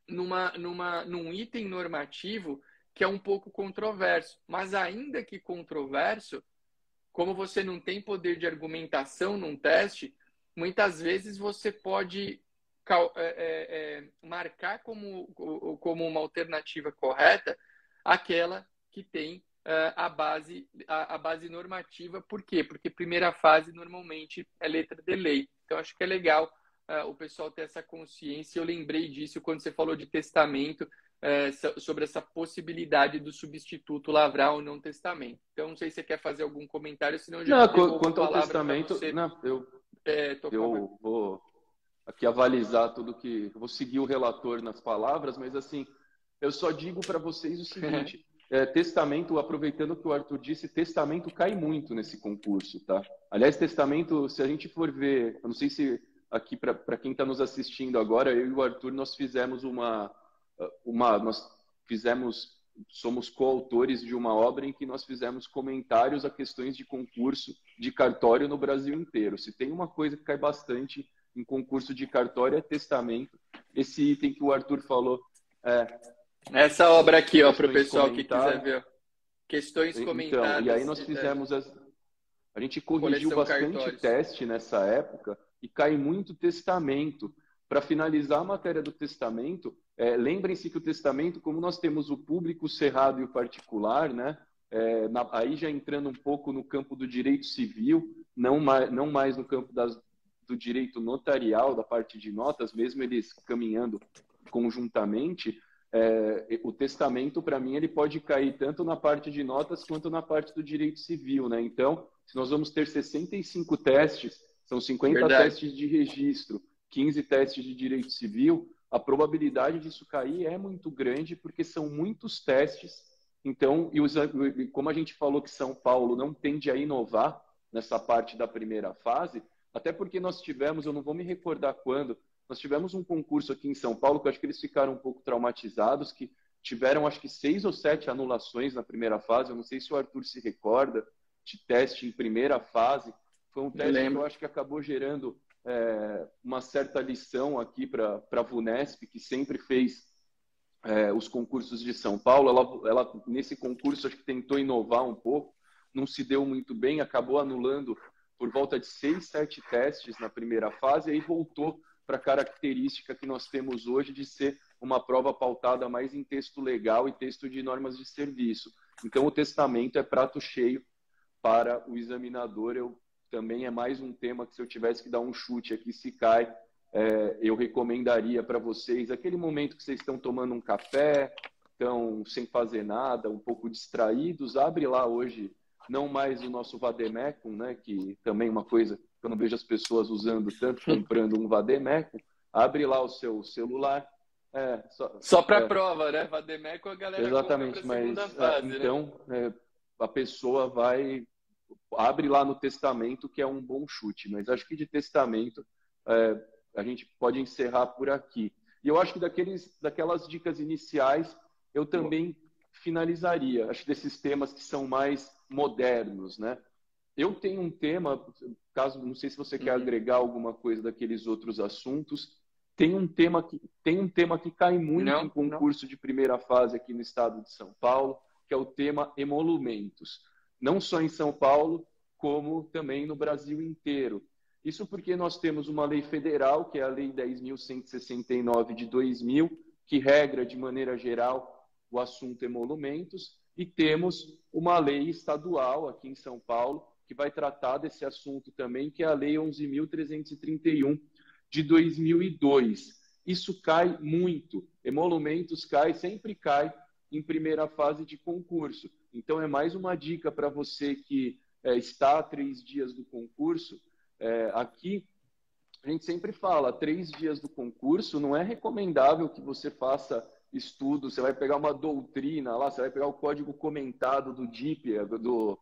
numa, numa, num item normativo que é um pouco controverso. Mas ainda que controverso, como você não tem poder de argumentação num teste, muitas vezes você pode é, é, é, marcar como, como uma alternativa correta aquela que tem uh, a, base, a, a, base normativa. Por quê? Porque primeira fase normalmente é letra de lei. Então, acho que é legal uh, o pessoal ter essa consciência. Eu lembrei disso quando você falou de testamento, uh, sobre essa possibilidade do substituto lavrar ou não testamento. Então, não sei se você quer fazer algum comentário, senão eu já Não, quanto ao testamento, não, eu, é, eu vou aqui avalizar tudo que. Vou seguir o relator nas palavras, mas assim, eu só digo para vocês o seguinte. (laughs) É, testamento, aproveitando que o Arthur disse, testamento cai muito nesse concurso, tá? Aliás, testamento, se a gente for ver, eu não sei se aqui para quem está nos assistindo agora, eu e o Arthur nós fizemos uma, uma nós fizemos somos coautores de uma obra em que nós fizemos comentários a questões de concurso de cartório no Brasil inteiro. Se tem uma coisa que cai bastante em concurso de cartório é testamento. Esse item que o Arthur falou é essa obra aqui, ó, para o pessoal que quiser ver. Questões comentadas. Então, e aí nós fizemos as... a gente corrigiu bastante cartórios. teste nessa época e cai muito testamento. Para finalizar a matéria do testamento, é, lembrem-se que o testamento, como nós temos o público, o cerrado e o particular, né? É, na, aí já entrando um pouco no campo do direito civil, não mais, não mais no campo das, do direito notarial, da parte de notas, mesmo eles caminhando conjuntamente, é, o testamento, para mim, ele pode cair tanto na parte de notas quanto na parte do direito civil, né? Então, se nós vamos ter 65 testes, são 50 Verdade. testes de registro, 15 testes de direito civil, a probabilidade disso cair é muito grande porque são muitos testes. Então, e como a gente falou que São Paulo não tende a inovar nessa parte da primeira fase, até porque nós tivemos, eu não vou me recordar quando, nós tivemos um concurso aqui em São Paulo que eu acho que eles ficaram um pouco traumatizados, que tiveram acho que seis ou sete anulações na primeira fase. Eu não sei se o Arthur se recorda de teste em primeira fase. Foi um teste que eu acho que acabou gerando é, uma certa lição aqui para a VUNESP, que sempre fez é, os concursos de São Paulo. Ela, ela, nesse concurso, acho que tentou inovar um pouco, não se deu muito bem, acabou anulando por volta de seis, sete testes na primeira fase, e aí voltou para a característica que nós temos hoje de ser uma prova pautada mais em texto legal e texto de normas de serviço. Então, o testamento é prato cheio para o examinador. Eu também é mais um tema que se eu tivesse que dar um chute aqui, se cai, é, eu recomendaria para vocês aquele momento que vocês estão tomando um café, estão sem fazer nada, um pouco distraídos, abre lá hoje, não mais o nosso Vademecum, né, que também é uma coisa que eu não vejo as pessoas usando tanto, (laughs) comprando um Vademecum, abre lá o seu celular, é, só, só para é, prova, né? Vademecum a galera Exatamente, mas fase, né? então, né? a pessoa vai abre lá no testamento que é um bom chute, mas acho que de testamento é, a gente pode encerrar por aqui. E eu acho que daqueles, daquelas dicas iniciais eu também finalizaria. Acho desses temas que são mais modernos, né? Eu tenho um tema, caso não sei se você quer uhum. agregar alguma coisa daqueles outros assuntos, tem um tema que tem um tema que cai muito não, em concurso não. de primeira fase aqui no estado de São Paulo, que é o tema emolumentos. Não só em São Paulo, como também no Brasil inteiro. Isso porque nós temos uma lei federal, que é a Lei 10.169 de 2000, que regra de maneira geral o assunto emolumentos, e temos uma lei estadual aqui em São Paulo, que vai tratar desse assunto também, que é a Lei 11.331 de 2002. Isso cai muito. Emolumentos cai, sempre cai em primeira fase de concurso. Então, é mais uma dica para você que é, está a três dias do concurso. É, aqui, a gente sempre fala, três dias do concurso, não é recomendável que você faça estudo, você vai pegar uma doutrina lá, você vai pegar o código comentado do DIP, do, do,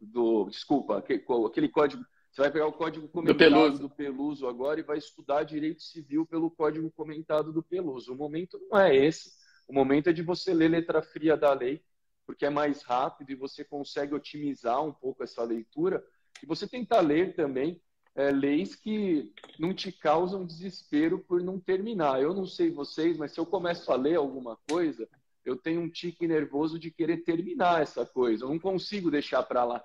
do desculpa, aquele, aquele código você vai pegar o código comentado do Peluso. do Peluso agora e vai estudar direito civil pelo código comentado do Peluso. O momento não é esse. O momento é de você ler letra fria da lei, porque é mais rápido e você consegue otimizar um pouco essa leitura. E você tentar ler também é, leis que não te causam desespero por não terminar. Eu não sei vocês, mas se eu começo a ler alguma coisa, eu tenho um tique nervoso de querer terminar essa coisa. Eu não consigo deixar para lá.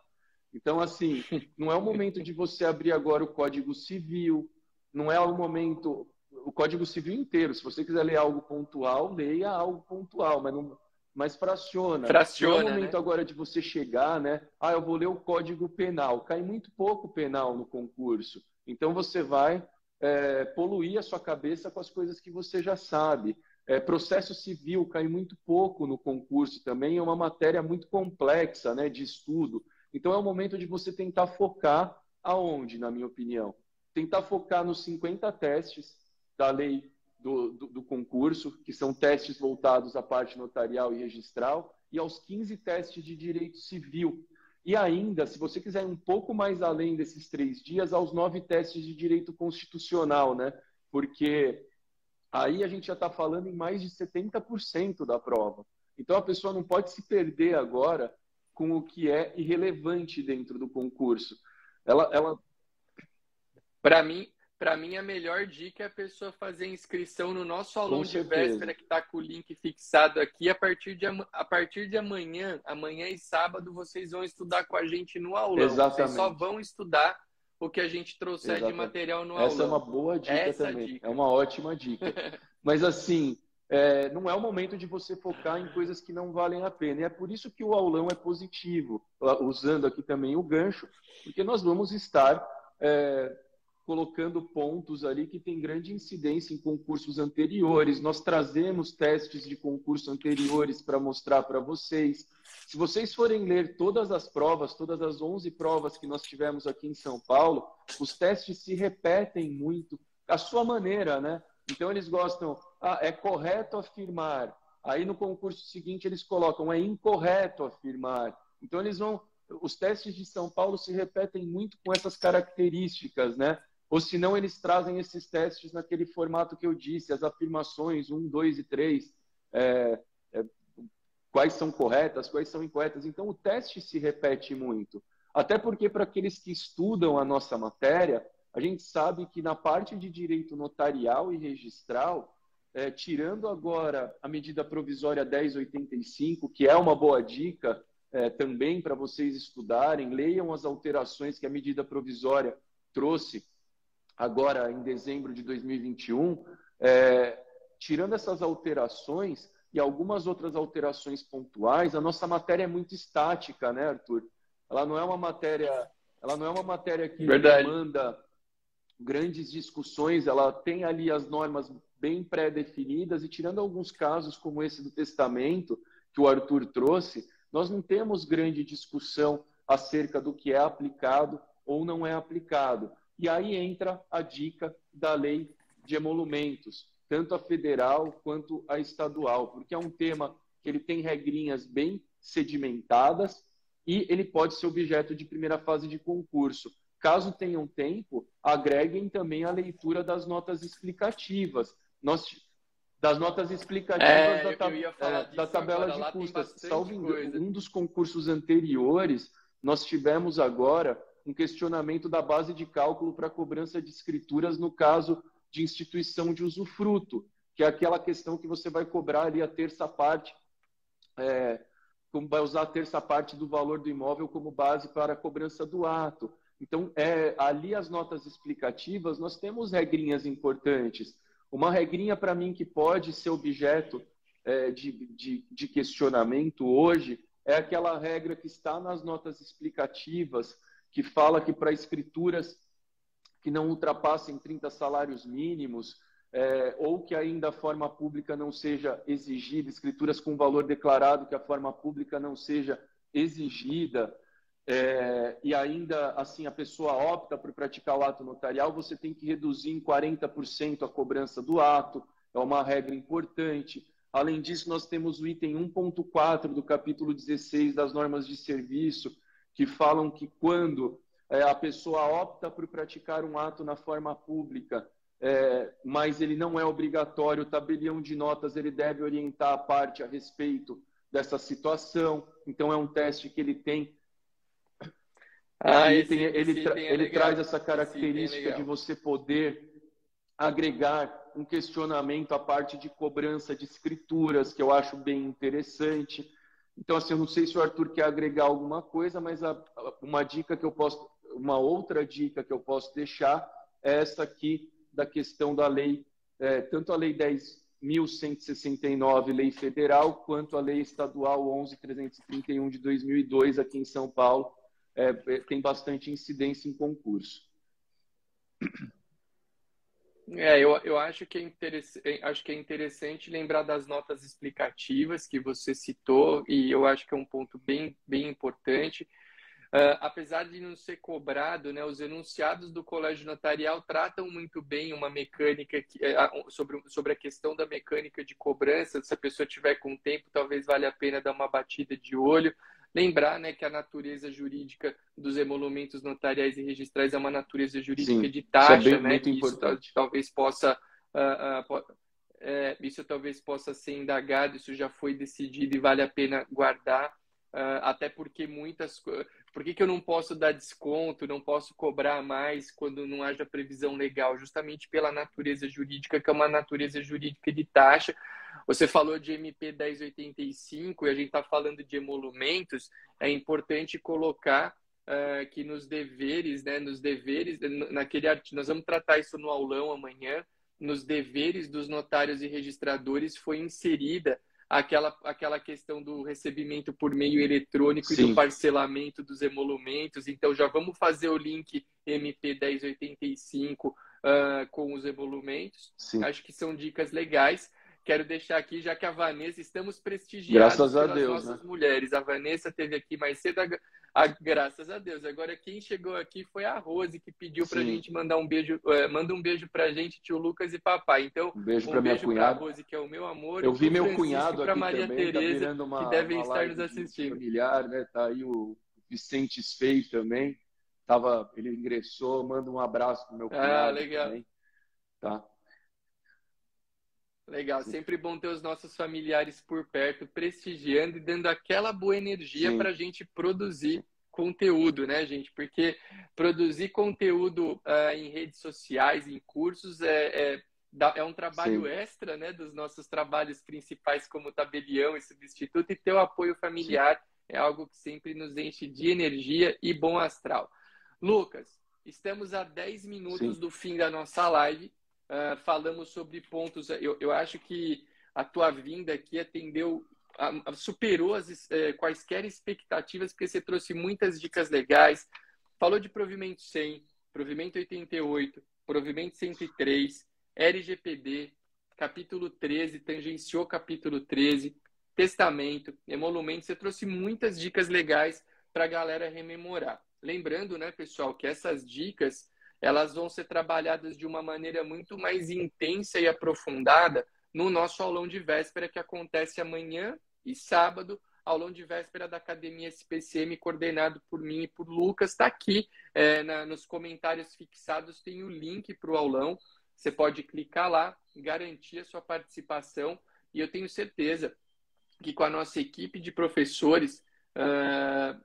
Então, assim, (laughs) não é o momento de você abrir agora o Código Civil, não é o momento, o Código Civil inteiro. Se você quiser ler algo pontual, leia algo pontual, mas não, mas fraciona. Fraciona. Não é o momento né? agora de você chegar, né? Ah, eu vou ler o Código Penal. Cai muito pouco penal no concurso. Então você vai é, poluir a sua cabeça com as coisas que você já sabe. É, processo civil cai muito pouco no concurso também, é uma matéria muito complexa né, de estudo. Então é o momento de você tentar focar aonde, na minha opinião? Tentar focar nos 50 testes da lei do, do, do, concurso, que são testes voltados à parte notarial e registral, e aos 15 testes de direito civil. E ainda, se você quiser ir um pouco mais além desses três dias, aos nove testes de direito constitucional, né? Porque aí a gente já está falando em mais de 70% da prova. Então a pessoa não pode se perder agora com o que é irrelevante dentro do concurso. Ela, ela... Para mim, para mim a melhor dica é a pessoa fazer inscrição no nosso aulão de véspera que está com o link fixado aqui. A partir, de, a partir de amanhã, amanhã e sábado, vocês vão estudar com a gente no aulão. Exatamente. Vocês só vão estudar o que a gente trouxer Exatamente. de material no aulão. Essa é uma boa dica Essa também. Dica. É uma ótima dica. (laughs) Mas assim, é, não é o momento de você focar em coisas que não valem a pena. E é por isso que o aulão é positivo, usando aqui também o gancho, porque nós vamos estar é, colocando pontos ali que tem grande incidência em concursos anteriores. Nós trazemos testes de concurso anteriores para mostrar para vocês. Se vocês forem ler todas as provas, todas as 11 provas que nós tivemos aqui em São Paulo, os testes se repetem muito, à sua maneira, né? Então eles gostam ah, é correto afirmar. Aí no concurso seguinte eles colocam é incorreto afirmar. Então eles vão os testes de São Paulo se repetem muito com essas características, né? Ou se não, eles trazem esses testes naquele formato que eu disse, as afirmações 1, 2 e 3, é, é, quais são corretas, quais são incorretas. Então, o teste se repete muito. Até porque, para aqueles que estudam a nossa matéria, a gente sabe que na parte de direito notarial e registral, é, tirando agora a medida provisória 1085, que é uma boa dica é, também para vocês estudarem, leiam as alterações que a medida provisória trouxe agora em dezembro de 2021. É, tirando essas alterações e algumas outras alterações pontuais, a nossa matéria é muito estática, né, Arthur? Ela não é uma matéria, ela não é uma matéria que Verdade. demanda grandes discussões, ela tem ali as normas bem pré-definidas, e tirando alguns casos como esse do testamento que o Arthur trouxe, nós não temos grande discussão acerca do que é aplicado ou não é aplicado. E aí entra a dica da lei de emolumentos, tanto a federal quanto a estadual, porque é um tema que ele tem regrinhas bem sedimentadas e ele pode ser objeto de primeira fase de concurso. Caso tenham tempo, agreguem também a leitura das notas explicativas. Nós, das notas explicativas é, da, tab é, da, tabela agora, de custas. Salvo um dos concursos anteriores, nós tivemos agora um questionamento da base de cálculo para cobrança de escrituras no caso de instituição de usufruto, que é aquela questão que você vai cobrar ali a terça parte, é, como vai usar a terça parte do valor do imóvel como base para a cobrança do ato. Então, é, ali as notas explicativas, nós temos regrinhas importantes. Uma regrinha para mim que pode ser objeto é, de, de, de questionamento hoje é aquela regra que está nas notas explicativas, que fala que para escrituras que não ultrapassem 30 salários mínimos, é, ou que ainda a forma pública não seja exigida, escrituras com valor declarado que a forma pública não seja exigida, é, e ainda assim a pessoa opta por praticar o ato notarial, você tem que reduzir em 40% a cobrança do ato, é uma regra importante. Além disso, nós temos o item 1.4 do capítulo 16 das normas de serviço, que falam que quando é, a pessoa opta por praticar um ato na forma pública, é, mas ele não é obrigatório, o tabelião de notas ele deve orientar a parte a respeito dessa situação. Então, é um teste que ele tem ah, esse, tem, ele, tra é ele traz essa característica de você poder agregar um questionamento à parte de cobrança de escrituras, que eu acho bem interessante. Então, assim, eu não sei se o Arthur quer agregar alguma coisa, mas a, uma dica que eu posso, uma outra dica que eu posso deixar é essa aqui da questão da lei, é, tanto a lei 10.169, lei federal, quanto a lei estadual 11.331 de 2002 aqui em São Paulo, é, é, tem bastante incidência em concurso. É, eu, eu acho, que é acho que é interessante lembrar das notas explicativas que você citou, e eu acho que é um ponto bem, bem importante. Uh, apesar de não ser cobrado, né, os enunciados do colégio notarial tratam muito bem uma mecânica que, uh, sobre, sobre a questão da mecânica de cobrança. Se a pessoa tiver com tempo, talvez valha a pena dar uma batida de olho. Lembrar né, que a natureza jurídica dos emolumentos notariais e registrais é uma natureza jurídica Sim, de taxa, isso é bem, né? Muito importante. Isso talvez possa. Uh, uh, é, isso talvez possa ser indagado, isso já foi decidido e vale a pena guardar, uh, até porque muitas. Por que, que eu não posso dar desconto, não posso cobrar mais quando não haja previsão legal? Justamente pela natureza jurídica, que é uma natureza jurídica de taxa, você falou de MP 1085 e a gente está falando de emolumentos. É importante colocar uh, que nos deveres, né, nos deveres, naquele artigo, nós vamos tratar isso no aulão amanhã. Nos deveres dos notários e registradores foi inserida aquela, aquela questão do recebimento por meio eletrônico Sim. e do parcelamento dos emolumentos. Então, já vamos fazer o link MP 1085 uh, com os emolumentos. Sim. Acho que são dicas legais quero deixar aqui, já que a Vanessa, estamos prestigiados graças a Deus, nossas né? mulheres. A Vanessa teve aqui mais cedo, a, a, graças a Deus. Agora, quem chegou aqui foi a Rose, que pediu para a gente mandar um beijo, é, manda um beijo para a gente, tio Lucas e papai. Então, um beijo um para minha cunhada. Rose, que é o meu amor. Eu vi meu cunhado aqui Maria também, tá Tereza, tá uma, que devem estar nos assistindo. Familiar, né? Tá aí o Vicente Sfei também. Tava, ele ingressou, manda um abraço pro meu ah, cunhado ah, legal. também. Tá. Legal, sempre bom ter os nossos familiares por perto, prestigiando e dando aquela boa energia para a gente produzir conteúdo, né, gente? Porque produzir conteúdo uh, em redes sociais, em cursos, é, é, é um trabalho Sim. extra, né, dos nossos trabalhos principais como tabelião e substituto, e ter o apoio familiar Sim. é algo que sempre nos enche de energia e bom astral. Lucas, estamos a 10 minutos Sim. do fim da nossa live uh, falamos sobre pontos. Eu, eu acho que a tua vinda aqui atendeu, a, superou as uh, quaisquer expectativas, porque você trouxe muitas dicas legais. Falou de provimento 100, provimento 88, provimento 103, LGPD, capítulo 13, tangenciou capítulo 13, testamento, emolumento. Você trouxe muitas dicas legais para a galera rememorar. Lembrando, né, pessoal, que essas dicas elas vão ser trabalhadas de uma maneira muito mais intensa e aprofundada no nosso aulão de véspera que acontece amanhã e sábado, aulão de véspera da Academia SPCM, coordenado por mim e por Lucas. Está aqui é, na, nos comentários fixados, tem o link para o aulão. Você pode clicar lá, garantir a sua participação, e eu tenho certeza que com a nossa equipe de professores, uh,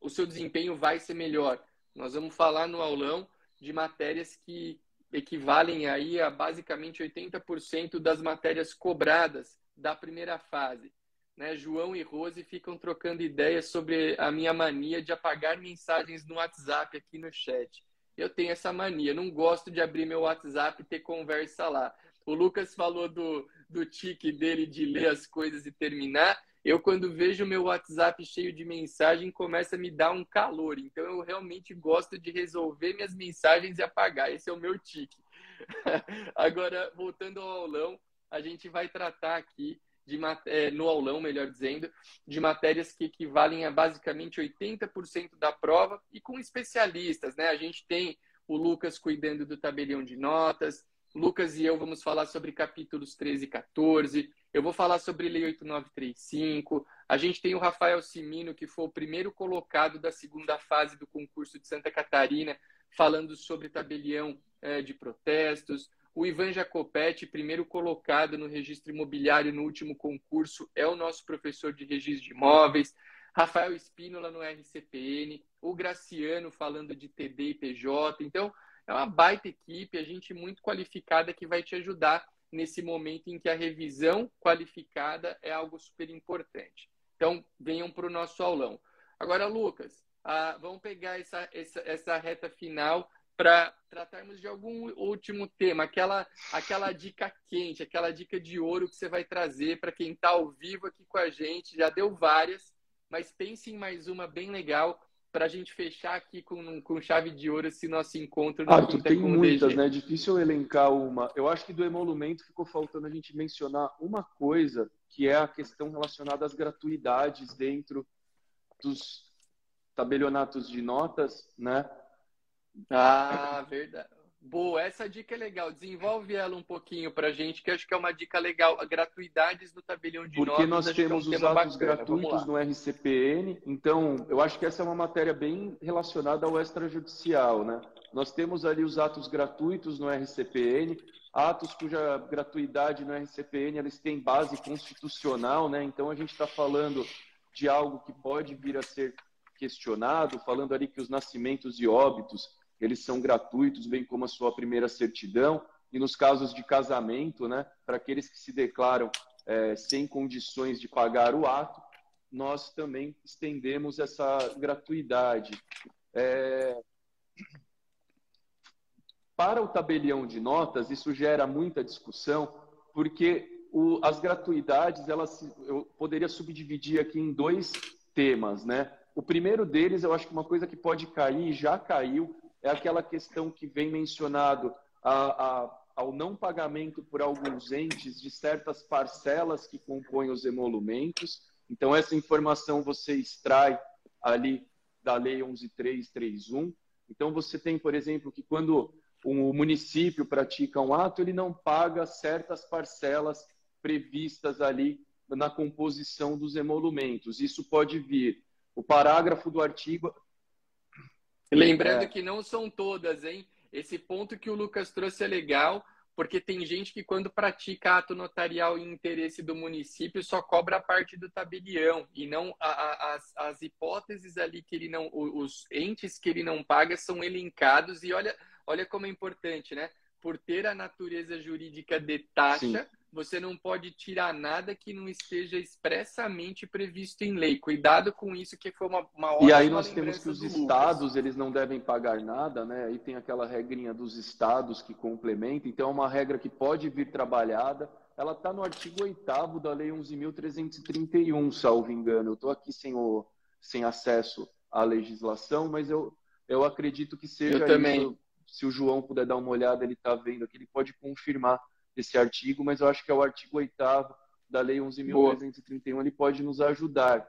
o seu desempenho vai ser melhor. Nós vamos falar no aulão de matérias que equivalem aí a basicamente 80% das matérias cobradas da primeira fase. Né? João e Rose ficam trocando ideias sobre a minha mania de apagar mensagens no WhatsApp aqui no chat. Eu tenho essa mania, não gosto de abrir meu WhatsApp e ter conversa lá. O Lucas falou do, do tique dele de ler as coisas e terminar. Eu, quando vejo meu WhatsApp cheio de mensagem, começa a me dar um calor. Então, eu realmente gosto de resolver minhas mensagens e apagar. Esse é o meu tique. (laughs) Agora, voltando ao aulão, a gente vai tratar aqui, de, é, no aulão, melhor dizendo, de matérias que equivalem a basicamente 80% da prova e com especialistas. Né? A gente tem o Lucas cuidando do tabelião de notas, Lucas e eu vamos falar sobre capítulos 13 e 14. Eu vou falar sobre Lei 8935. A gente tem o Rafael Simino, que foi o primeiro colocado da segunda fase do concurso de Santa Catarina, falando sobre tabelião é, de protestos. O Ivan Jacopetti, primeiro colocado no registro imobiliário no último concurso, é o nosso professor de registro de imóveis. Rafael Espínola no RCPN. O Graciano falando de TD e PJ. Então, é uma baita equipe, a gente muito qualificada que vai te ajudar nesse momento em que a revisão qualificada é algo super importante. Então, venham para o nosso aulão. Agora, Lucas, ah, vamos pegar essa, essa, essa reta final para tratarmos de algum último tema, aquela, aquela dica quente, aquela dica de ouro que você vai trazer para quem está ao vivo aqui com a gente. Já deu várias, mas pense em mais uma bem legal para a gente fechar aqui com, com chave de ouro esse nosso encontro. No Arthur, tem muitas, né? Difícil elencar uma. Eu acho que do emolumento ficou faltando a gente mencionar uma coisa, que é a questão relacionada às gratuidades dentro dos tabelionatos de notas, né? Ah, verdade. Boa, essa dica é legal. Desenvolve ela um pouquinho para a gente, que acho que é uma dica legal. Gratuidades no tabelião de Porque nós temos é um os atos gratuitos no RCPN, então eu acho que essa é uma matéria bem relacionada ao extrajudicial, né? Nós temos ali os atos gratuitos no RCPN, atos cuja gratuidade no RCPN eles têm base constitucional, né? Então a gente está falando de algo que pode vir a ser questionado, falando ali que os nascimentos e óbitos eles são gratuitos, bem como a sua primeira certidão. E nos casos de casamento, né, para aqueles que se declaram é, sem condições de pagar o ato, nós também estendemos essa gratuidade. É... Para o tabelião de notas, isso gera muita discussão, porque o, as gratuidades, elas, eu poderia subdividir aqui em dois temas, né? O primeiro deles, eu acho que uma coisa que pode cair, já caiu, é aquela questão que vem mencionado a, a, ao não pagamento por alguns entes de certas parcelas que compõem os emolumentos. Então, essa informação você extrai ali da Lei 11.331. Então, você tem, por exemplo, que quando o município pratica um ato, ele não paga certas parcelas previstas ali na composição dos emolumentos. Isso pode vir. O parágrafo do artigo Lembrando é. que não são todas, hein? Esse ponto que o Lucas trouxe é legal, porque tem gente que quando pratica ato notarial em interesse do município só cobra a parte do tabelião e não a, a, as, as hipóteses ali que ele não, os entes que ele não paga são elencados e olha, olha como é importante, né? Por ter a natureza jurídica de taxa, Sim você não pode tirar nada que não esteja expressamente previsto em lei. Cuidado com isso, que foi uma, uma E aí nós temos que os estados, eles não devem pagar nada, né? Aí tem aquela regrinha dos estados que complementa. Então, é uma regra que pode vir trabalhada. Ela está no artigo 8 da Lei 11.331, salvo engano. Eu estou aqui sem, o, sem acesso à legislação, mas eu, eu acredito que seja eu também. isso. Se o João puder dar uma olhada, ele está vendo aqui, ele pode confirmar esse artigo, mas eu acho que é o artigo 8 da Lei 11.331, ele pode nos ajudar.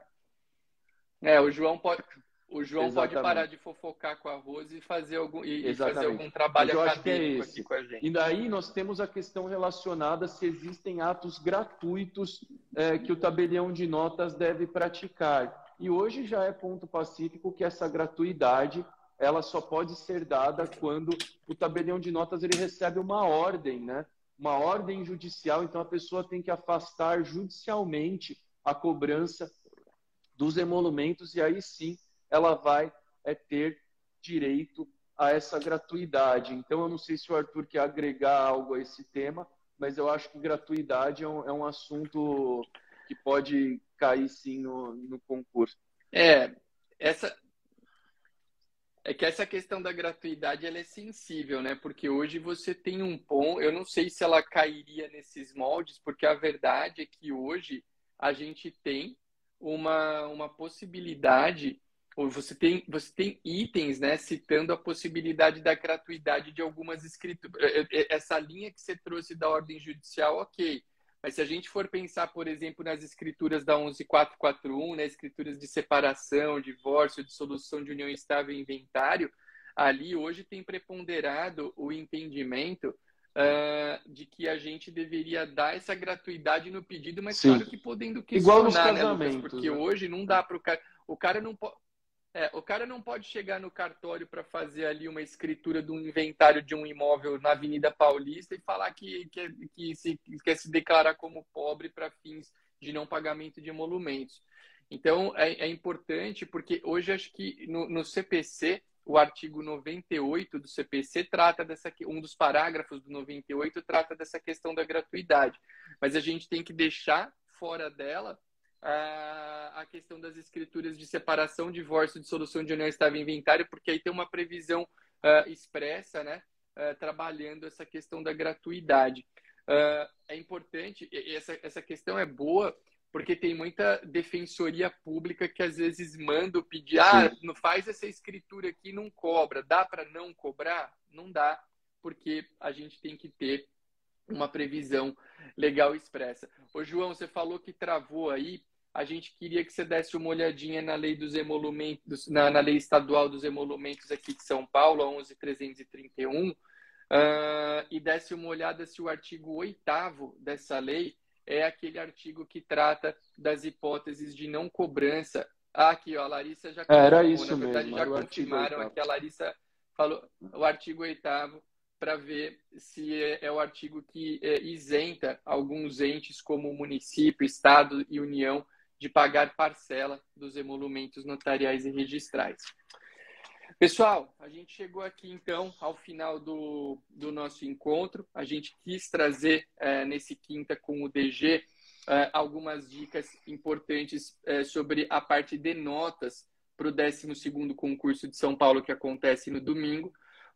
É, o João pode, o João pode parar de fofocar com a Rose e fazer algum, e fazer algum trabalho é acadêmico é aqui com a gente. E daí nós temos a questão relacionada se existem atos gratuitos é, que o tabelião de notas deve praticar. E hoje já é ponto pacífico que essa gratuidade ela só pode ser dada quando o tabelião de notas ele recebe uma ordem, né? Uma ordem judicial, então a pessoa tem que afastar judicialmente a cobrança dos emolumentos e aí sim ela vai é, ter direito a essa gratuidade. Então eu não sei se o Arthur quer agregar algo a esse tema, mas eu acho que gratuidade é um, é um assunto que pode cair sim no, no concurso. É, essa, é que essa questão da gratuidade ela é sensível, né? Porque hoje você tem um ponto, eu não sei se ela cairia nesses moldes, porque a verdade é que hoje a gente tem uma, uma possibilidade, ou você tem, você tem itens, né, citando a possibilidade da gratuidade de algumas escrituras. Essa linha que você trouxe da ordem judicial, ok. Mas se a gente for pensar, por exemplo, nas escrituras da 11441, né, escrituras de separação, divórcio, dissolução de união estável e inventário, ali hoje tem preponderado o entendimento uh, de que a gente deveria dar essa gratuidade no pedido, mas Sim. claro que podendo questionar, Igual nos casamentos, né, Lucas? Porque né? hoje não dá para o cara... O cara não pode é, o cara não pode chegar no cartório para fazer ali uma escritura de um inventário de um imóvel na Avenida Paulista e falar que, que, se, quer se declarar como pobre para fins de não pagamento de emolumentos. Então, é, é importante, porque hoje acho que no, no, CPC, o artigo 98 do CPC trata dessa, um dos parágrafos do 98 trata dessa questão da gratuidade. Mas a gente tem que deixar fora dela a questão das escrituras de separação, divórcio, dissolução de união estável inventário, porque aí tem uma previsão uh, expressa, né, uh, trabalhando essa questão da gratuidade. Uh, é importante, essa, essa questão é boa, porque tem muita defensoria pública que às vezes manda pedir, ah, não faz essa escritura aqui, não cobra, dá para não cobrar? Não dá, porque a gente tem que ter uma previsão legal expressa. Ô, João, você falou que travou aí a gente queria que você desse uma olhadinha na lei dos emolumentos, na, na lei estadual dos emolumentos aqui de São Paulo, a 11.331, uh, e desse uma olhada se o artigo 8 dessa lei é aquele artigo que trata das hipóteses de não cobrança. Ah, aqui, ó, a Larissa já Era isso na verdade, mesmo, já confirmaram aqui, a Larissa falou o artigo 8 para ver se é, é, o artigo que é, isenta alguns entes como município, estado e união de pagar parcela dos emolumentos notariais e registrais. Pessoal, a gente chegou aqui então ao final do, do nosso encontro. A gente quis trazer é, nesse quinta com o DG é, algumas dicas importantes é, sobre a parte de notas para o 12 concurso de São Paulo que acontece no domingo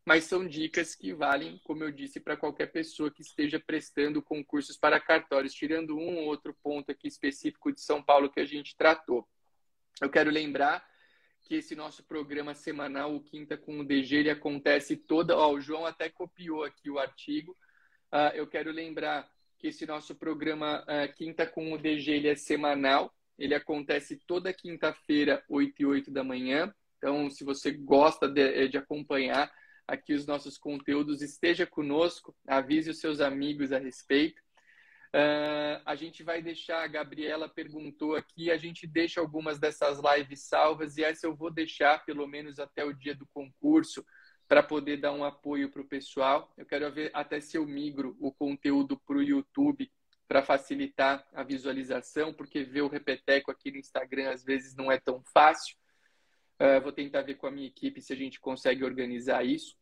mas são dicas que valem, como eu disse, para qualquer pessoa que esteja prestando concursos para cartórios, tirando um ou outro ponto aqui específico de São Paulo que a gente tratou. Eu quero lembrar que esse nosso programa semanal, o Quinta com o DG, ele acontece toda. Ó, o João até copiou aqui o artigo. Uh, eu quero lembrar que esse nosso programa uh, Quinta com o DG ele é semanal. Ele acontece toda quinta-feira, 8 e 8 da manhã. Então, se você gosta de, de acompanhar, aqui os nossos conteúdos, esteja conosco, avise os seus amigos a respeito. Uh, a gente vai deixar, a Gabriela perguntou aqui, a gente deixa algumas dessas lives salvas e essa eu vou deixar pelo menos até o dia do concurso para poder dar um apoio para o pessoal. Eu quero ver até se eu migro o conteúdo para o YouTube para facilitar a visualização, porque ver o Repeteco aqui no Instagram às vezes não é tão fácil. Uh, vou tentar ver com a minha equipe se a gente consegue organizar isso.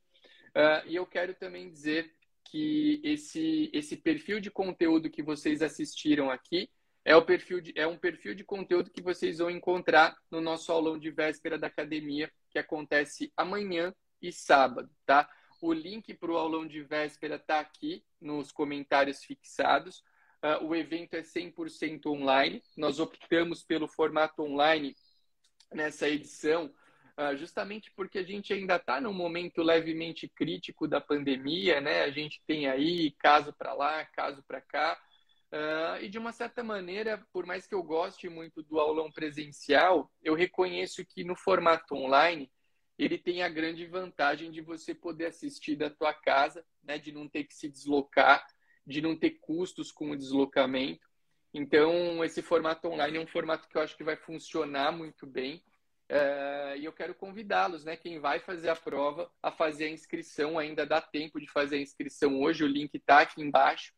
Uh, e eu quero também dizer que esse, esse perfil de conteúdo que vocês assistiram aqui é, o perfil de, é um perfil de conteúdo que vocês vão encontrar no nosso aulão de véspera da academia, que acontece amanhã e sábado, tá? O link para o aulão de véspera está aqui nos comentários fixados. Uh, o evento é 100% online. Nós optamos pelo formato online nessa edição justamente porque a gente ainda está num momento levemente crítico da pandemia, né? A gente tem aí caso para lá, caso para cá. Uh, e de uma certa maneira, por mais que eu goste muito do aulão presencial, eu reconheço que no formato online ele tem a grande vantagem de você poder assistir da tua casa, né? De não ter que se deslocar, de não ter custos com o deslocamento. Então, esse formato online é um formato que eu acho que vai funcionar muito bem. Uh, e eu quero convidá-los, né? Quem vai fazer a prova, a fazer a inscrição. Ainda dá tempo de fazer a inscrição hoje. O link está aqui embaixo.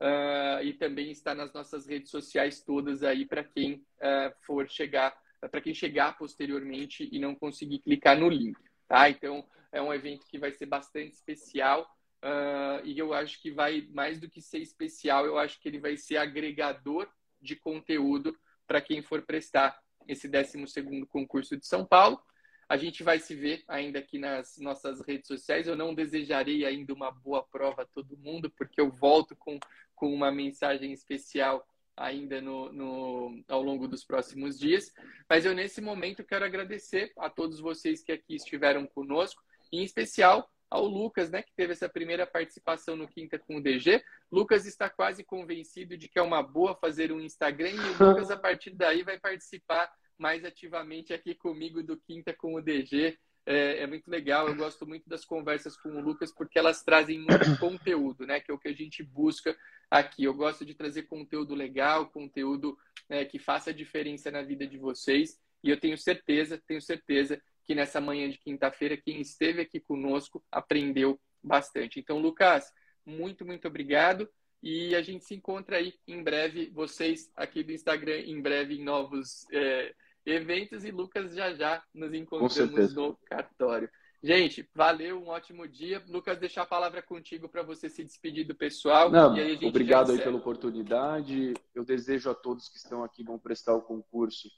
Uh, e também está nas nossas redes sociais todas aí para quem uh, for chegar, para quem chegar posteriormente e não conseguir clicar no link, tá? Então é um evento que vai ser bastante especial uh, e eu acho que vai mais do que ser especial, eu acho que ele vai ser agregador de conteúdo para quem for prestar esse 12 segundo concurso de São Paulo. A gente vai se ver ainda aqui nas nossas redes sociais. Eu não desejarei ainda uma boa prova a todo mundo, porque eu volto com com uma mensagem especial ainda no, no, ao longo dos próximos dias. Mas eu, nesse momento, quero agradecer a todos vocês que aqui estiveram conosco, em especial ao Lucas, né, que teve essa primeira participação no Quinta com o DG. Lucas está quase convencido de que é uma boa fazer um Instagram e o Lucas, a partir daí, vai participar mais ativamente aqui comigo do Quinta com o DG é, é, muito legal. Eu gosto muito das conversas com o Lucas porque elas trazem muito (coughs) conteúdo, né? Que é o que a gente busca aqui. Eu gosto de trazer conteúdo legal, conteúdo né, que faça diferença na vida de vocês. E eu tenho certeza, tenho certeza que nessa manhã de quinta-feira quem esteve aqui conosco aprendeu bastante. Então, Lucas, muito, muito obrigado. E a gente se encontra aí em breve, vocês aqui do Instagram, em breve em novos. É, eventos e Lucas já já nos encontramos no cartório. Gente, valeu, um ótimo dia. Lucas, deixar a palavra contigo para você se despedir do pessoal. Não, aí obrigado aí pela oportunidade. Eu desejo a todos que estão aqui vão prestar o concurso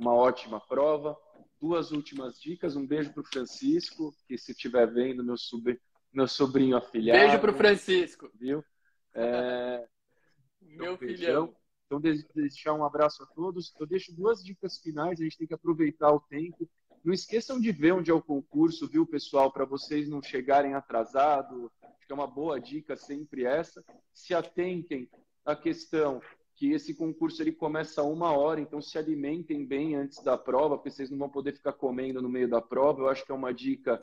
uma ótima prova. Duas últimas dicas. Um beijo para o Francisco, que se estiver vendo, meu, sobrinho, meu sobrinho afilhado. Beijo para o Francisco. Viu? É... (laughs) meu filhão. Então, deixar um abraço a todos. Eu deixo duas dicas finais, a gente tem que aproveitar o tempo. Não esqueçam de ver onde é o concurso, viu, pessoal, para vocês não chegarem atrasados. Acho que é uma boa dica sempre essa. Se atentem à questão que esse concurso ele começa a uma hora, então se alimentem bem antes da prova, porque vocês não vão poder ficar comendo no meio da prova. Eu acho que é uma dica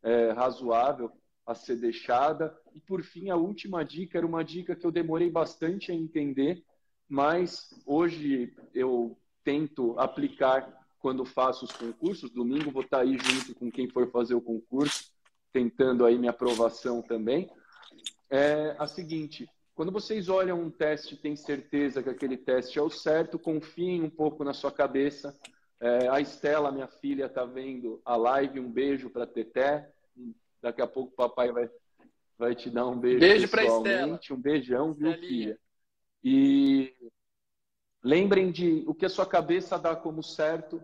é, razoável a ser deixada. E por fim, a última dica era uma dica que eu demorei bastante a entender, mas hoje eu tento aplicar quando faço os concursos. Domingo vou estar aí junto com quem for fazer o concurso, tentando aí minha aprovação também. É a seguinte: quando vocês olham um teste, tem certeza que aquele teste é o certo, confiem um pouco na sua cabeça. É, a Estela, minha filha, está vendo a live. Um beijo para Teté. Daqui a pouco o papai vai, vai te dar um beijo. Beijo para Estela. Um beijão, viu, filha? E lembrem de o que a sua cabeça dá como certo,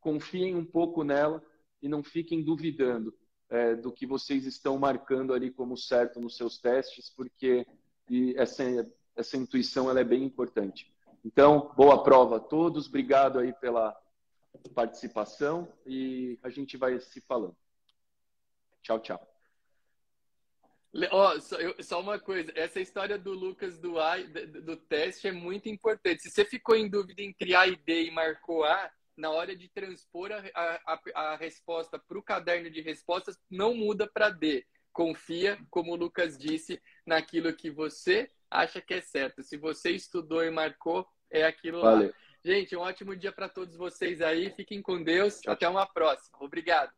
confiem um pouco nela e não fiquem duvidando é, do que vocês estão marcando ali como certo nos seus testes, porque essa, essa intuição ela é bem importante. Então, boa prova a todos, obrigado aí pela participação e a gente vai se falando. Tchau, tchau. Ó, só, eu, só, uma coisa, essa história do Lucas do A, do, do, teste é muito importante. Se você ficou em dúvida entre A e D e marcou A, na hora de transpor a, a, a resposta para o caderno de respostas, não muda para D. Confia, como o Lucas disse, naquilo que você acha que é certo. Se você estudou e marcou, é aquilo Valeu. lá. Gente, um ótimo dia para todos vocês aí. Fiquem com Deus. Até uma próxima. Obrigado.